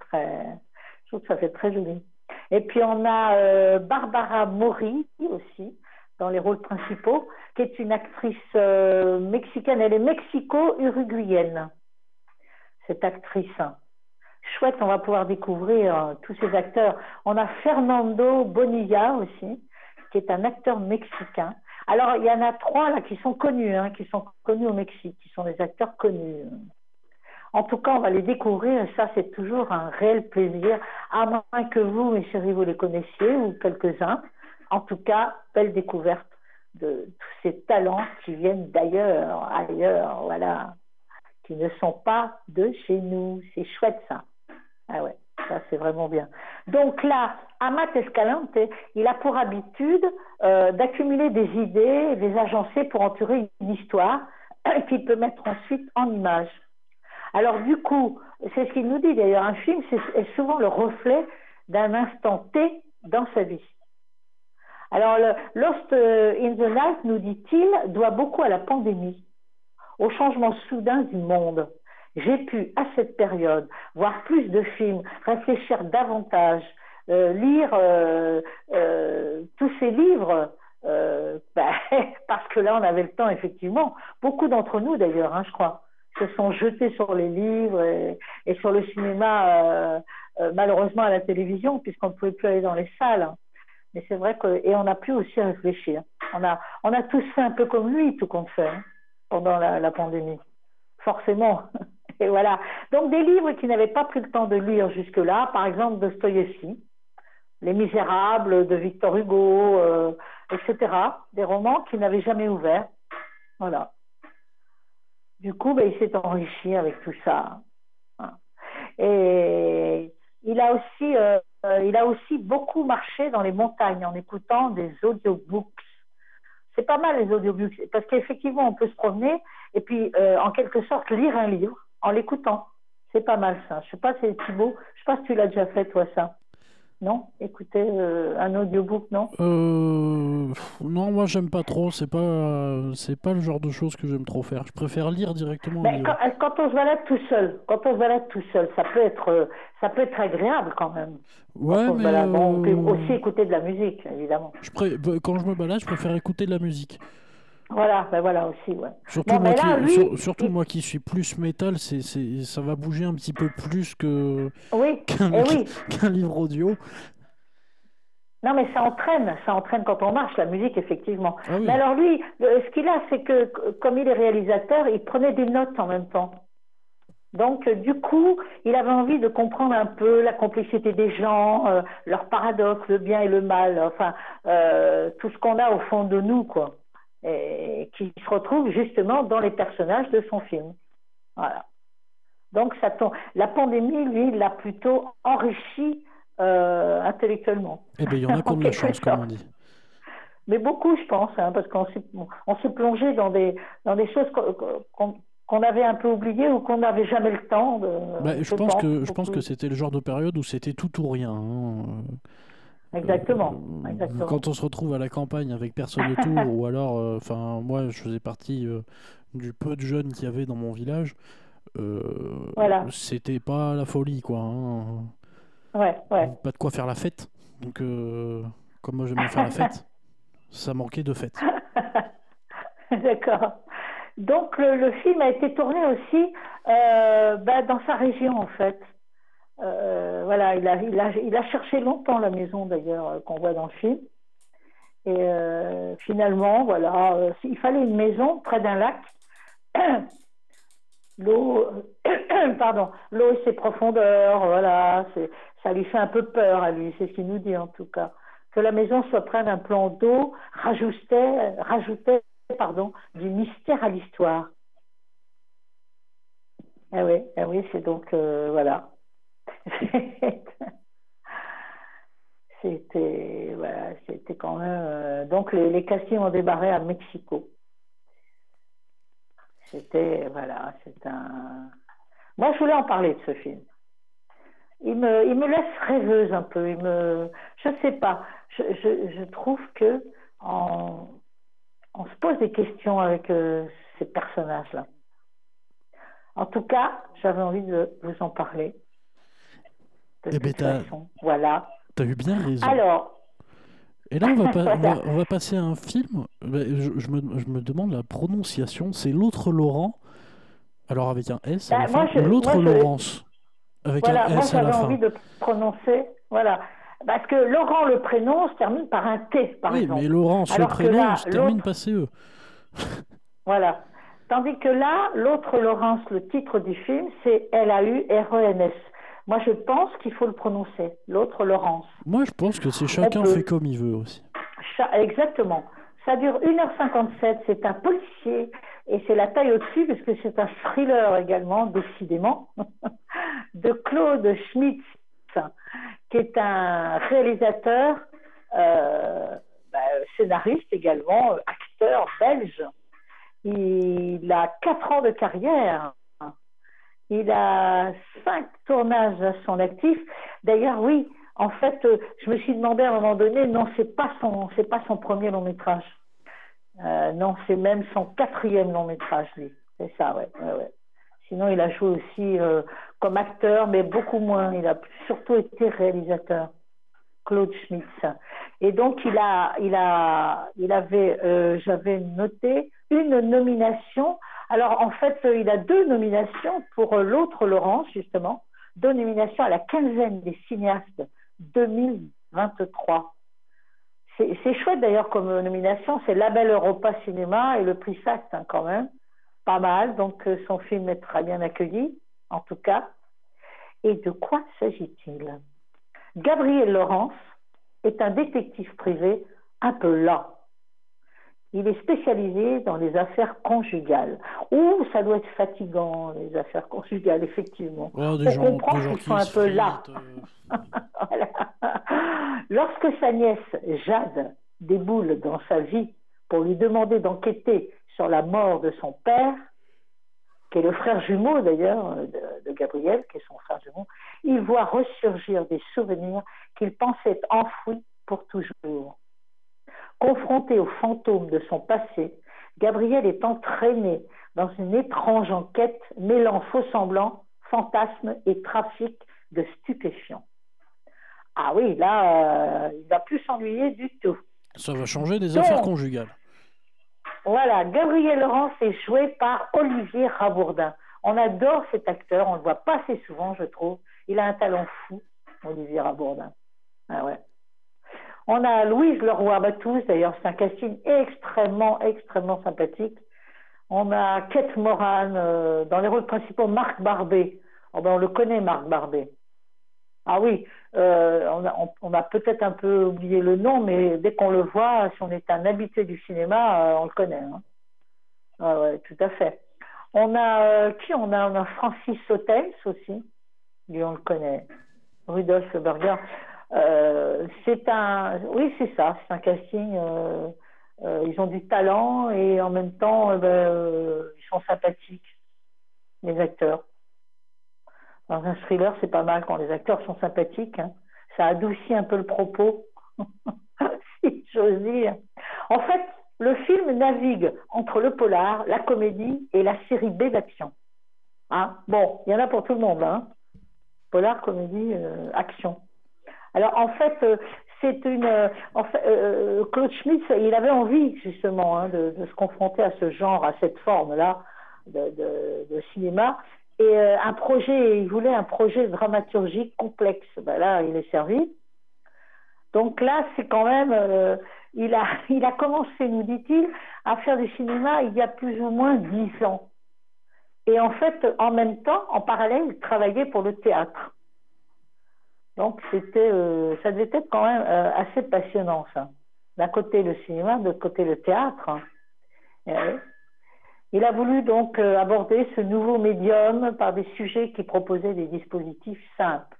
Très, je trouve que ça fait très joli. Et puis on a euh, Barbara Mori aussi dans les rôles principaux, qui est une actrice euh, mexicaine. Elle est mexico-uruguayenne, cette actrice. Chouette, on va pouvoir découvrir euh, tous ces acteurs. On a Fernando Bonilla aussi, qui est un acteur mexicain. Alors, il y en a trois là qui sont connus, hein, qui sont connus au Mexique, qui sont des acteurs connus. En tout cas, on va les découvrir et ça, c'est toujours un réel plaisir, à moins que vous, mes chéris, vous les connaissiez ou quelques-uns. En tout cas, belle découverte de tous ces talents qui viennent d'ailleurs, ailleurs, voilà, qui ne sont pas de chez nous. C'est chouette ça. Ah ouais, ça c'est vraiment bien. Donc là, Amat Escalante, il a pour habitude euh, d'accumuler des idées les agencer pour entourer une histoire [CLEARS THROAT] qu'il peut mettre ensuite en image. Alors du coup, c'est ce qu'il nous dit d'ailleurs, un film c'est souvent le reflet d'un instant T dans sa vie. Alors, le Lost euh, in the Night, nous dit-il, doit beaucoup à la pandémie, au changement soudain du monde. J'ai pu, à cette période, voir plus de films, réfléchir davantage, euh, lire euh, euh, tous ces livres, euh, [LAUGHS] ben, parce que là, on avait le temps, effectivement. Beaucoup d'entre nous, d'ailleurs, hein, je crois, se sont jetés sur les livres et, et sur le cinéma, euh, malheureusement à la télévision, puisqu'on ne pouvait plus aller dans les salles. Mais c'est vrai que et on a pu aussi réfléchir. On a on a tous fait un peu comme lui, tout compte fait, hein, pendant la, la pandémie, forcément. [LAUGHS] Et voilà. Donc des livres qu'il n'avait pas pris le temps de lire jusque-là, par exemple Dostoïevski, Les Misérables de Victor Hugo, euh, etc. Des romans qu'il n'avait jamais ouverts. Voilà. Du coup, ben, il s'est enrichi avec tout ça. Et il a aussi, euh, il a aussi beaucoup marché dans les montagnes en écoutant des audiobooks. C'est pas mal les audiobooks parce qu'effectivement, on peut se promener et puis euh, en quelque sorte lire un livre en l'écoutant. C'est pas mal ça. Je sais pas, c'est Thibaut. Je sais pas si tu l'as déjà fait toi ça. Non? Écouter euh, un audiobook, non? Euh, non, moi j'aime pas trop. C'est pas, c'est pas le genre de choses que j'aime trop faire. Je préfère lire directement. Mais quand, quand on se balade tout seul, quand on se balade tout seul, ça peut être, euh, ça peut être agréable quand même. Ouais, Quand on mais balade. Bon, on peut aussi écouter de la musique, évidemment. je pré- bah, quand je me balade, je préfère écouter de la musique. Voilà, ben voilà aussi, ouais. Surtout, Bon, moi, là, qui, lui, sur- surtout il- moi qui suis plus métal, c'est, c'est, ça va bouger un petit peu plus que Oui, qu'un, eh oui. [LAUGHS] qu'un livre audio. Non, mais ça entraîne, ça entraîne quand on marche, la musique, effectivement. Ah oui. Mais alors lui, ce qu'il a, c'est que comme il est réalisateur, il prenait des notes en même temps. Donc, euh, du coup, il avait envie de comprendre un peu la complexité des gens, euh, leurs paradoxes, le bien et le mal, enfin, euh, tout ce qu'on a au fond de nous, quoi. Et qui se retrouve justement dans les personnages de son film. Voilà. Donc, ça tombe. La pandémie, lui, l'a plutôt enrichi euh, intellectuellement. Eh ben, il y en a de la [LAUGHS] chance, comme on dit. Mais beaucoup, je pense, hein, parce qu'on s'est, on s'est plongé dans des, dans des choses qu'on, avait un peu oubliées ou qu'on n'avait jamais le temps de. Bah, je pense que je pense beaucoup. que c'était le genre de période où c'était tout ou rien. hein. Exactement. Euh, exactement. Quand on se retrouve à la campagne avec personne autour, [LAUGHS] ou alors, euh, enfin, moi, je faisais partie euh, du peu de jeunes qu'il y avait dans mon village. euh, Voilà. C'était pas la folie, quoi. hein. Ouais, ouais. Pas de quoi faire la fête. Donc, euh, comme moi j'aime bien faire la fête, [LAUGHS] ça manquait de fête. [LAUGHS] D'accord. Donc le, le film a été tourné aussi euh, bah, dans sa région en fait. Euh, voilà, il a, il, a, il a cherché longtemps la maison d'ailleurs euh, qu'on voit dans le film. Et euh, finalement, voilà, il fallait une maison près d'un lac. [COUGHS] L'eau, [COUGHS] pardon, l'eau et ses profondeurs, voilà, ça lui fait un peu peur à lui, c'est ce qu'il nous dit en tout cas. Que la maison soit près d'un plan d'eau rajoutait, rajoutait pardon, du mystère à l'histoire. Ah oui, ah oui, c'est donc voilà. [LAUGHS] c'était voilà, c'était quand même euh, donc les, les castings ont débarré à Mexico. C'était voilà, c'est un. Moi, je voulais en parler de ce film. Il me, il me laisse rêveuse un peu. Il me, je sais pas. Je, je, trouve que on se pose des questions avec euh, ces personnages-là. En tout cas, j'avais envie de vous en parler. De Eh ben, toute t'as- façon, voilà. T'as eu bien raison. Alors, Et là, on va, [LAUGHS] pas- on va- on va passer à un film. bah, Je, je me, je me demande la prononciation. C'est l'autre Laurent. Alors avec un S à Bah, la L'autre je- Laurence. Avec voilà, un moi S à la j'avais fin. envie de prononcer, voilà. Parce que Laurent, le prénom, se termine par un T, par Oui, exemple. mais Laurence, le Alors prénom, là, se termine pas CE. [LAUGHS] Voilà. Tandis que là, l'autre Laurence, le titre du film, c'est L-A-U-R-E-N-S. Moi, je pense qu'il faut le prononcer, l'autre Laurence. Moi, je pense que c'est chacun peut. fait comme il veut aussi. Cha- Exactement. Ça dure 1h57. C'est un policier et c'est la taille au-dessus parce que c'est un thriller également, décidément, [LAUGHS] de Claude Schmitz, qui est un réalisateur, euh, bah, scénariste également, acteur belge. Il a quatre ans de carrière. Il a cinq tournages à son actif. D'ailleurs, oui, en fait, euh, je me suis demandé à un moment donné, non, c'est pas son, pas son premier long métrage. Euh, non, c'est même son quatrième long métrage, lui. C'est ça, ouais, ouais, Sinon, il a joué aussi euh, comme acteur, mais beaucoup moins. Il a surtout été réalisateur. Claude Schmitz. Et donc, il a, il a, il avait, j'avais noté une nomination. Alors, en fait, il a deux nominations pour l'autre Laurence, justement. Deux nominations à la quinzaine des cinéastes 2023. C'est chouette d'ailleurs comme nomination, c'est Label Europa Cinéma et le prix SACT hein, quand même, pas mal, donc euh, son film est très bien accueilli, en tout cas. Et de quoi s'agit-il? Gabriel Laurence est un détective privé un peu lent. Il est spécialisé dans les affaires conjugales. Ouh, ça doit être fatigant, les affaires conjugales, effectivement. On comprend qu'ils sont un peu là. Euh. [LAUGHS] Lorsque sa nièce, Jade, déboule dans sa vie pour lui demander d'enquêter sur la mort de son père, qui est le frère jumeau d'ailleurs de, Gabriel, qui est son frère jumeau, il voit ressurgir des souvenirs qu'il pensait enfouis pour toujours. Confronté aux fantômes de son passé, Gabriel est entraîné dans une étrange enquête mêlant faux semblants, fantasmes et trafic de stupéfiants. Ah oui, là, euh, il va plus s'ennuyer du tout. Ça va changer des affaires conjugales. Voilà, Gabriel Laurence est joué par Olivier Rabourdin. On adore cet acteur, on ne le voit pas assez souvent, je trouve. Il a un talent fou, Olivier Rabourdin. Ah ouais. On a Louise Leroy-Batous, d'ailleurs, c'est un casting extrêmement, extrêmement sympathique. On a Kate Moran, euh, dans les rôles principaux, Marc Barbet. Oh ben, on le connaît, Marc Barbet. Ah oui, euh, on a, peut-être un peu oublié le nom, mais dès qu'on le voit, si on est un habitué du cinéma, euh, on le connaît. Hein. Ah ouais, tout à fait. On a qui on a, on a Francis Hotels aussi, lui on le connaît. Rudolf Berger. c'est un, oui c'est ça, c'est un casting. ils ont du talent et en même temps, ben, ils sont sympathiques, les acteurs. Dans un thriller, c'est pas mal quand les acteurs sont sympathiques. Hein. Ça adoucit un peu le propos, [LAUGHS] si j'ose dire. En fait, le film navigue entre le polar, la comédie et la série B d'action. Hein bon, il y en a pour tout le monde. Hein polar, comédie, euh, action. Alors en fait, euh, c'est une. Euh, fait, Claude Schmitz, il avait envie justement hein, de, se confronter à ce genre, à cette forme-là de, cinéma et euh, un projet, il voulait un projet dramaturgique complexe. Ben là, il est servi. Donc là, c'est quand même, euh, il, a, [LAUGHS] il a commencé, nous dit-il, à faire du cinéma il y a plus ou moins dix ans. Et en fait, en même temps, en parallèle, il travaillait pour le théâtre. Donc c'était, euh, ça devait être quand même assez passionnant, ça. D'un côté le cinéma, de côté le théâtre. Hein. Il a voulu donc euh, aborder ce nouveau médium par des sujets qui proposaient des dispositifs simples.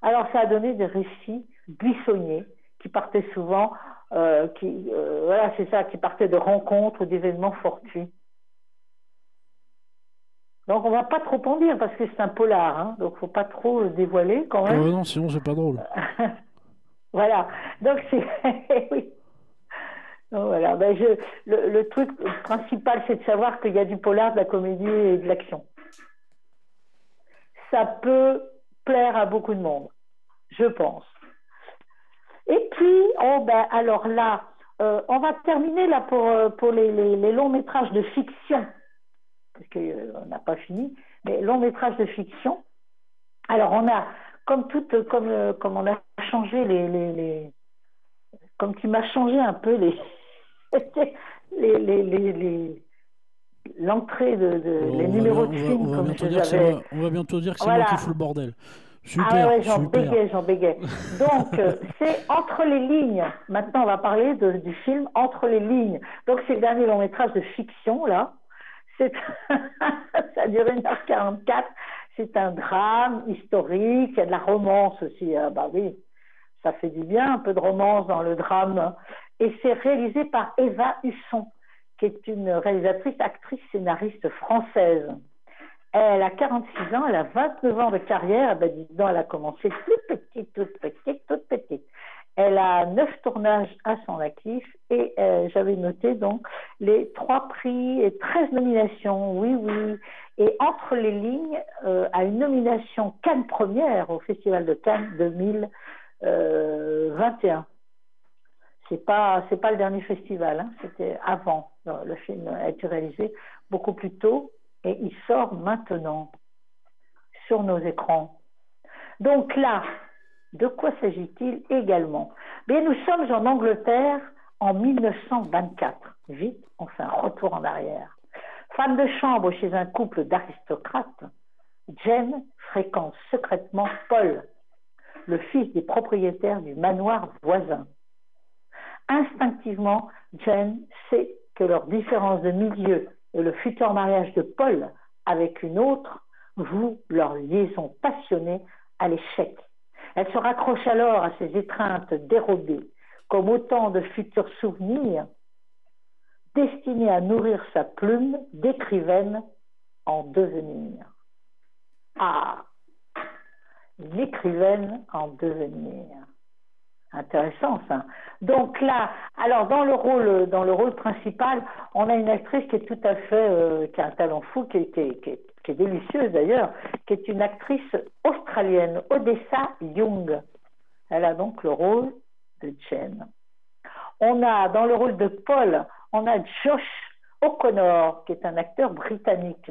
Alors ça a donné des récits buissonniers qui partaient souvent, euh, qui, euh, voilà, c'est ça, qui partaient de rencontres d'événements fortuits. Donc on va pas trop en dire parce que c'est un polar, hein, donc faut pas trop dévoiler quand même. non, sinon c'est pas drôle. [LAUGHS] voilà, donc c'est [LAUGHS] oui. Voilà, ben je, le, truc principal, c'est de savoir qu'il y a du polar, de la comédie et de l'action. Ça peut plaire à beaucoup de monde, je pense. Et puis, oh ben, alors là, euh, on va terminer là pour, euh, les, longs métrages de fiction, parce qu'on euh, n'a pas fini, mais longs métrages de fiction. Alors, on a, comme tout, comme, comme on a changé les, les, les comme tu m'as changé un peu les, [LAUGHS] les, les, les, l'entrée de, de les numéros de films on va, bientôt dire que c'est moi, on va bientôt dire que c'est moi qui fous le bordel. Super, ah ouais, j'en bégayais, j'en bégayais. Donc, euh, [LAUGHS] c'est Entre les lignes. Maintenant, on va parler de- du film Entre les lignes. Donc, c'est le dernier long métrage de fiction, là. [LAUGHS] Ça dure 1h44. C'est un drame historique. Il y a de la romance aussi. Ah, bah oui, ça fait du bien, un peu de romance dans le drame. Et c'est réalisé par Eva Husson, qui est une réalisatrice, actrice, scénariste française. Elle a 46 ans, elle a 29 ans de carrière. Ben, dis elle a commencé toute petite, toute petite, toute petite. Elle a neuf tournages à son actif et euh, j'avais noté donc les trois prix et 13 nominations, oui, oui. Et entre les lignes, euh, à une nomination Cannes première au Festival de Cannes 2021. C'est pas, c'est pas le dernier festival, hein, c'était avant. Le film a été réalisé beaucoup plus tôt et il sort maintenant sur nos écrans. Donc là, de quoi s'agit-il également? Bien, nous sommes en Angleterre en 1924. Vite, on fait un retour en arrière. Femme de chambre chez un couple d'aristocrates, Jane fréquente secrètement Paul, le fils des propriétaires du manoir voisin. Instinctivement, Jane sait que leur différence de milieu et le futur mariage de Paul avec une autre vouent leur liaison passionnée à l'échec. Elle se raccroche alors à ces étreintes dérobées, comme autant de futurs souvenirs destinés à nourrir sa plume d'écrivaine en devenir. Ah, l'écrivaine en devenir. Intéressant ça. Donc là, alors dans le rôle, dans le rôle principal, on a une actrice qui est tout à fait, euh, qui a un talent fou, qui qui qui qui est délicieuse d'ailleurs, qui est une actrice australienne, Odessa Young. Elle a donc le rôle de Jen. On a dans le rôle de Paul, on a Josh O'Connor, qui est un acteur britannique.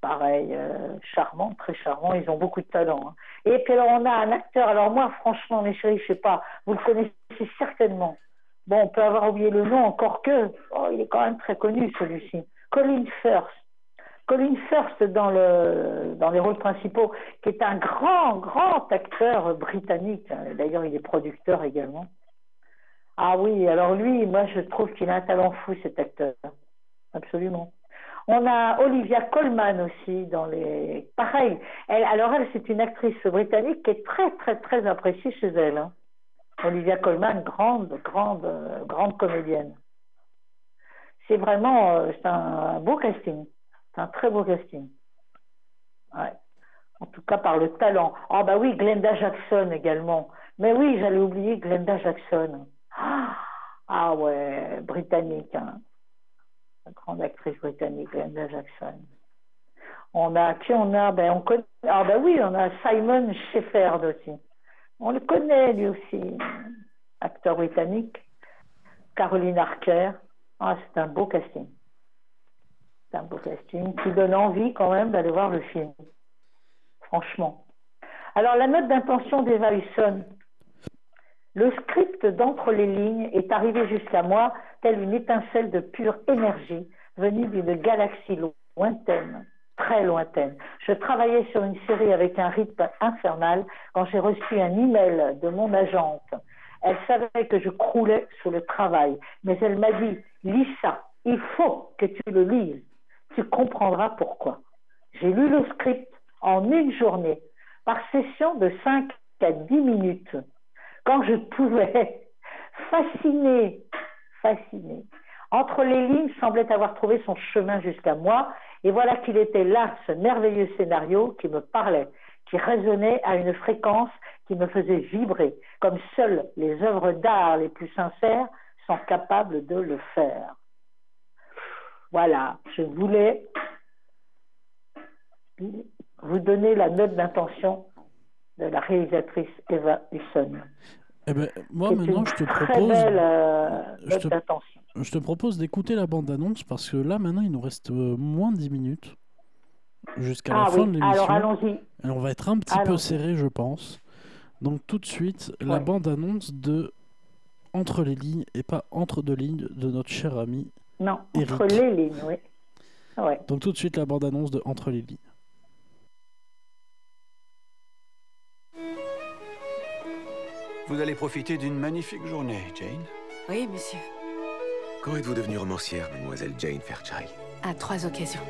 Pareil, euh, charmant, très charmant, ils ont beaucoup de talent. hein. Et puis alors on a un acteur, alors moi franchement mes chéris, je sais pas, vous le connaissez certainement. Bon, on peut avoir oublié le nom, encore que, oh, il est quand même très connu celui-ci. Colin Firth. Colin Firth dans, le, dans les rôles principaux, qui est un grand, grand acteur britannique. D'ailleurs, il est producteur également. Ah oui, alors lui, moi je trouve qu'il a un talent fou cet acteur. Absolument. On a Olivia Colman aussi dans les. Pareil. Alors elle, c'est une actrice britannique qui est très très très appréciée chez elle. hein. Olivia Colman, grande grande grande comédienne. C'est vraiment euh, un, beau casting. C'est un très beau casting. Ouais. En tout cas par le talent. Ah bah oui, Glenda Jackson également. Mais oui, j'allais oublier Glenda Jackson. Ah, ah ouais, britannique. Hein. La grande actrice britannique, Glenda Jackson. On a qui on a? Ben on ah ben oui on a Simon Shepherd aussi. On le connaît lui aussi, acteur britannique. Caroline Harker. Ah c'est un beau casting. C'est un beau qui donne envie quand même d'aller voir le film. Franchement. Alors la note d'intention d'Eva Husson. Le script d'entre les lignes est arrivé jusqu'à moi telle une étincelle de pure énergie venue d'une galaxie lointaine, très lointaine. Je travaillais sur une série avec un rythme infernal quand j'ai reçu un email de mon agente. Elle savait que je croulais sous le travail, mais elle m'a dit Lis ça, il faut que tu le lises. Tu comprendras pourquoi. J'ai lu le script en une journée, par session de 5 à 10 minutes quand je pouvais, [LAUGHS] fasciné, fasciné. Entre les lignes semblait avoir trouvé son chemin jusqu'à moi, et voilà qu'il était là, ce merveilleux scénario qui me parlait, qui résonnait à une fréquence qui me faisait vibrer, comme seules les œuvres d'art les plus sincères sont capables de le faire. Voilà, je voulais vous donner la note d'intention de la réalisatrice Eva Husson. Eh ben, moi maintenant, je te propose, belle euh, je te- d'intention. je te propose d'écouter la bande-annonce parce que là, maintenant, il nous reste euh, moins de 10 minutes jusqu'à la Ah fin de l'émission. alors allons-y. On va être un petit peu serré, je pense. Donc tout de suite, la Ouais. bande-annonce de Entre les lignes et pas Entre deux lignes de notre cher ami. Non, entre les lignes, oui. Donc tout de suite la bande-annonce de Entre les lignes. Vous allez profiter d'une magnifique journée, Jane. Oui, monsieur. Quand êtes-vous devenue romancière, mademoiselle Jane Fairchild? À trois occasions.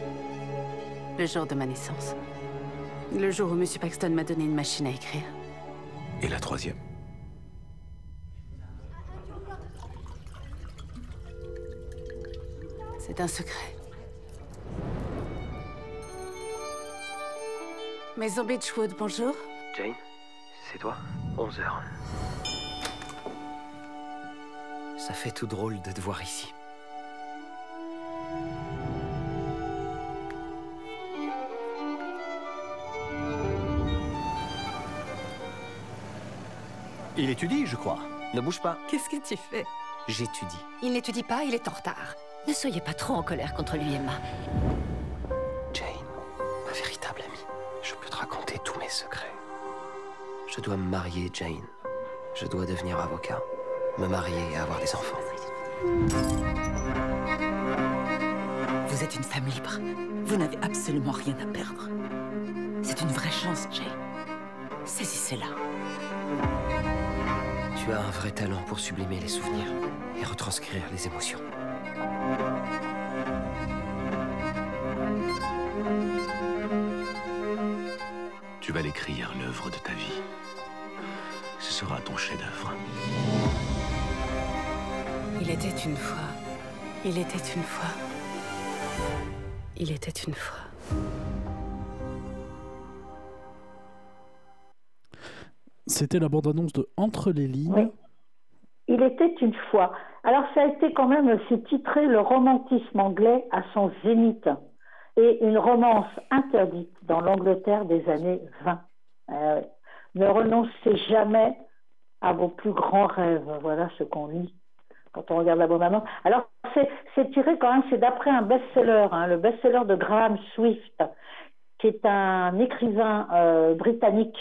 Le jour de ma naissance. Le jour où monsieur Paxton m'a donné une machine à écrire. Et la troisième? Un secret. Maison Beechwood, bonjour. Jane, c'est toi? 11 heures. Ça fait tout drôle de te voir ici. Il étudie, je crois. Ne bouge pas. Qu'est-ce que tu fais? J'étudie. Il n'étudie pas, il est en retard. Ne soyez pas trop en colère contre lui, Emma. Jane, ma véritable amie, je peux te raconter tous mes secrets. Je dois me marier, Jane. Je dois devenir avocat, me marier et avoir des enfants. Vous êtes une femme libre. Vous n'avez absolument rien à perdre. C'est une vraie chance, Jane. Saisissez-la. Tu as un vrai talent pour sublimer les souvenirs et retranscrire les émotions. Tu vas l'écrire, l'œuvre de ta vie. Ce sera ton chef-d'œuvre. Il était une fois. Il était une fois. Il était une fois. C'était la bande-annonce de Entre les lignes. Oui. Il était une fois. Alors ça a été quand même, c'est titré Le romantisme anglais à son zénith et une romance interdite dans l'Angleterre des années 20. Euh, ne renoncez jamais à vos plus grands rêves. Voilà ce qu'on lit quand on regarde la bande-annonce. Alors c'est tiré quand même, c'est d'après un best-seller, hein, le best-seller de Graham Swift, qui est un écrivain euh, britannique.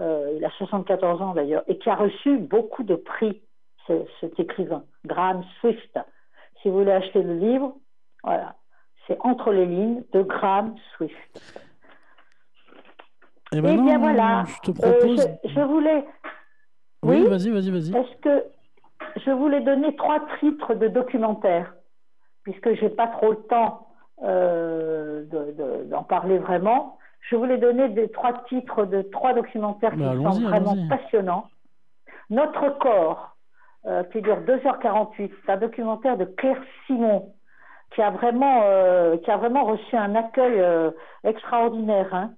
Euh, il a 74 ans d'ailleurs et qui a reçu beaucoup de prix cet écrivain, Graham Swift. Si vous voulez acheter le livre, voilà, c'est Entre les lignes de Graham Swift. Et, Eh maintenant, bien voilà, je te propose. Euh, je, je voulais. Oui, vas-y, vas-y, vas-y. Est-ce que je voulais donner trois titres de documentaires, puisque j'ai pas trop le temps euh, de- de- d'en parler vraiment. Je voulais donner des trois titres de trois documentaires qui Bah, sont allons-y, vraiment passionnants. Notre corps, euh, qui dure 2h48, c'est un documentaire de Claire Simon, qui a vraiment, euh, qui a vraiment reçu un accueil euh, extraordinaire. hein.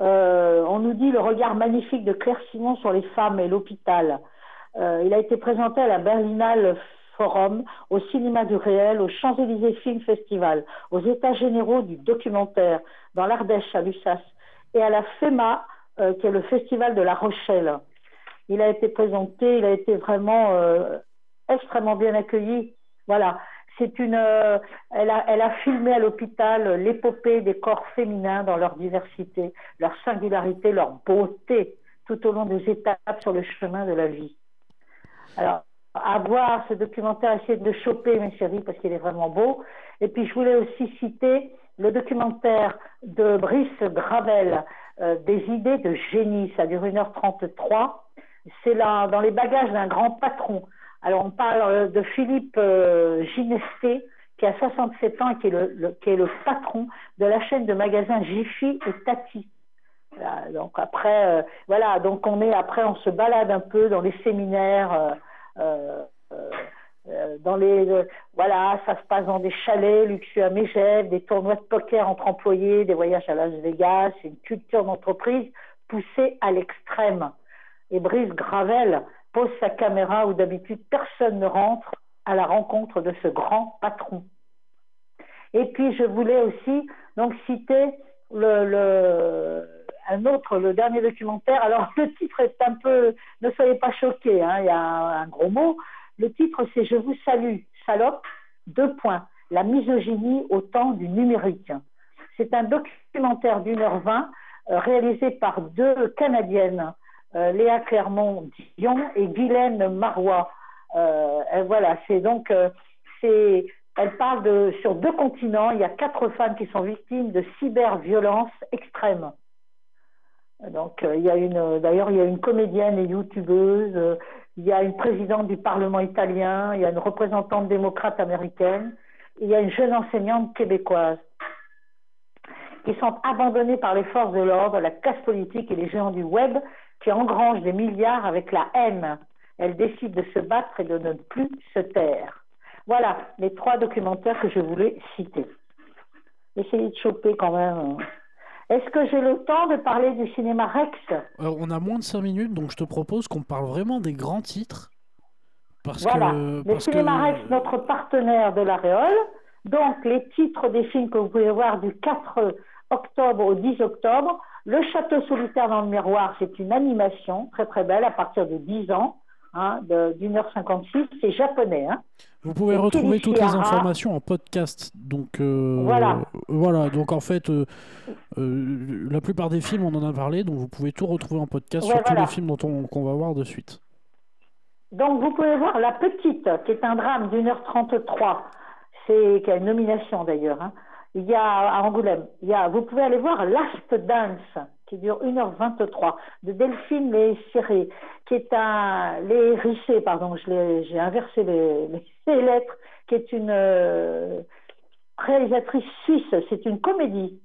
Euh, on nous dit le regard magnifique de Claire Simon sur les femmes et l'hôpital. Euh, il a été présenté à la Berlinale Forum, au Cinéma du Réel, au Champs-Élysées Film Festival, aux États généraux du documentaire, dans l'Ardèche, à Lussas, et à la FEMA, euh, qui est le Festival de La Rochelle. Il a été présenté, il a été vraiment euh, extrêmement bien accueilli. Voilà, c'est une. euh, elle, a, filmé à l'hôpital l'épopée des corps féminins dans leur diversité, leur singularité, leur beauté, tout au long des étapes sur le chemin de la vie. Alors, à voir ce documentaire, essayer de le choper, mes chéris, parce qu'il est vraiment beau. Et puis, je voulais aussi citer le documentaire de Brice Gravel, euh, Des idées de génie. Ça dure 1h33. C'est là, dans les bagages d'un grand patron. Alors, on parle euh, de Philippe euh, Ginesté, qui a 67 ans et qui est le, qui est le patron de la chaîne de magasins Jiffy et Tati. Donc après, euh, voilà, donc on est après, on se balade un peu dans les séminaires, euh, dans les, voilà, ça se passe dans des chalets luxueux à Megève, des tournois de poker entre employés, des voyages à Las Vegas, une culture d'entreprise poussée à l'extrême. Et Brice Gravel pose sa caméra où d'habitude personne ne rentre à la rencontre de ce grand patron. Et puis je voulais aussi donc citer un autre, le dernier documentaire. Alors [LAUGHS] le titre est un peu, ne soyez pas choqués, hein, il y a un, gros mot. Le titre c'est Je vous salue, salope, deux points, la misogynie au temps du numérique. C'est un documentaire d'une heure vingt euh, réalisé par deux Canadiennes, Léa Clermont-Dion et Guylaine Marois. Euh, voilà, c'est donc, euh, c'est, elle parle de, sur deux continents, il y a quatre femmes qui sont victimes de cyberviolence extrême. Donc, euh, il y a une, d'ailleurs, il y a une comédienne et youtubeuse, euh, il y a une présidente du Parlement italien, il y a une représentante démocrate américaine, il y a une jeune enseignante québécoise qui sont abandonnés par les forces de l'ordre, la casse politique et les géants du web qui engrangent des milliards avec la haine. Elles décident de se battre et de ne plus se taire. Voilà les trois documentaires que je voulais citer. Essayez de choper quand même. Est-ce que j'ai le temps de parler du cinéma Rex? Alors, on a moins de 5 minutes, donc je te propose qu'on parle vraiment des grands titres. Parce voilà, que, le parce cinéma que- Rex, notre partenaire de la Réole. Donc, les titres des films que vous pouvez voir du 4 octobre au 10 octobre. Le Château solitaire dans le miroir, c'est une animation très très belle à partir de 10 ans, hein, d'une heure 56. C'est japonais. Hein. Vous pouvez Et retrouver toutes les informations en podcast. Donc euh, Voilà. voilà. Donc en fait, euh, euh, la plupart des films, on en a parlé, donc vous pouvez tout retrouver en podcast Ouais, sur tous les films dont on qu'on va voir de suite. Donc, vous pouvez voir La Petite, qui est un drame d'une heure 33. C'est, qui a une nomination d'ailleurs. hein. Il y a à Angoulême. Il y a, vous pouvez aller voir Last Dance, qui dure 1h23, de Delphine Les qui est un. Les pardon, j'ai inversé les, les- les lettres, qui est une euh, réalisatrice suisse. C'est une comédie.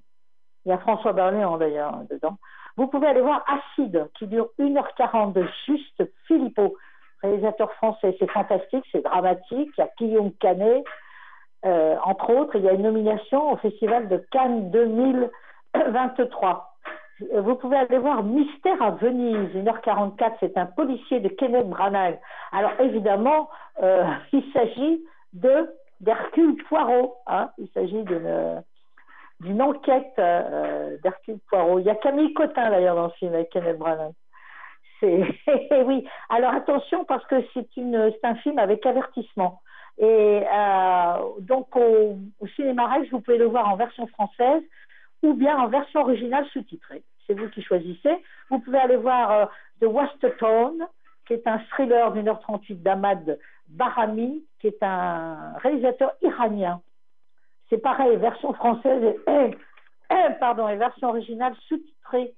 Il y a François Berléand d'ailleurs dedans. Vous pouvez aller voir Acide, qui dure 1h40 de Juste Philippot, réalisateur français. C'est fantastique, c'est dramatique. Il y a Guillaume Canet, euh, entre autres. Il y a une nomination au Festival de Cannes 2023. Euh, Vous pouvez aller voir Mystère à Venise, 1h44. C'est un policier de Kenneth Branagh. Alors évidemment, euh, [LAUGHS] il s'agit de d'Hercule Poirot. hein. Il s'agit d'une d'une enquête d'Hercule Poirot. Il y a Camille Cotin d'ailleurs dans le film avec Kenneth Branagh. C'est [LAUGHS] oui. Alors attention parce que c'est une c'est un film avec avertissement. Et euh, donc au, cinéma Rex, vous pouvez le voir en version française ou bien en version originale sous-titrée. C'est vous qui choisissez. Vous pouvez aller voir euh, The West Town, qui est un thriller d'une heure 38 d'Ahmad Barami, qui est un réalisateur iranien. C'est pareil, version française et, [CLEARS THROAT] pardon, et version originale sous-titrée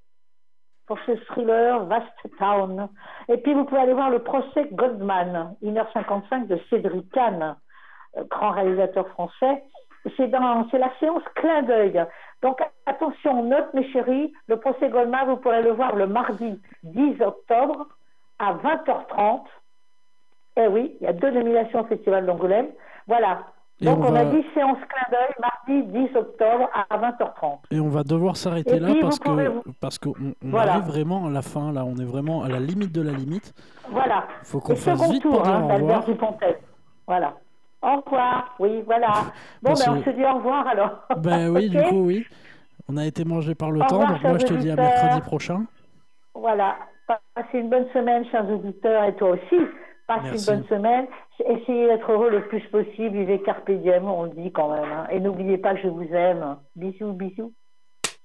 pour ce thriller Vast Town. Et puis vous pouvez aller voir le procès Goldman, 1h55 de Cédric Kahn, euh, grand réalisateur français. C'est la séance clin d'œil. Donc attention, note mes chéris, le procès Goldman, vous pourrez le voir le mardi 10 octobre à 20h30. Eh oui, il y a deux nominations au Festival d'Angoulême. Voilà. Et Donc on on, a dit séance clin d'œil mardi 10 octobre à 20h30. Et on va devoir s'arrêter là parce vous que vous- parce qu'on on Voilà. arrive vraiment à la fin là. On est vraiment à la limite de la limite. Voilà. Faut qu'on fasse vite tour, pour dire hein, au d'Albert revoir. Voilà. Au revoir. Oui, voilà. [LAUGHS] Bon, Parce ben, on que- se dit au revoir alors. [LAUGHS] Ben oui, du coup oui. On a été mangé par le Au temps, revoir, donc moi je te dis à mercredi prochain. Voilà. Passez une bonne semaine, chers auditeurs, et toi aussi. Passe Merci. une bonne semaine. Essayez d'être heureux le plus possible. Vivez carpe diem, on le dit quand même. hein. Et n'oubliez pas que je vous aime. Bisous, bisous.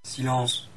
Silence.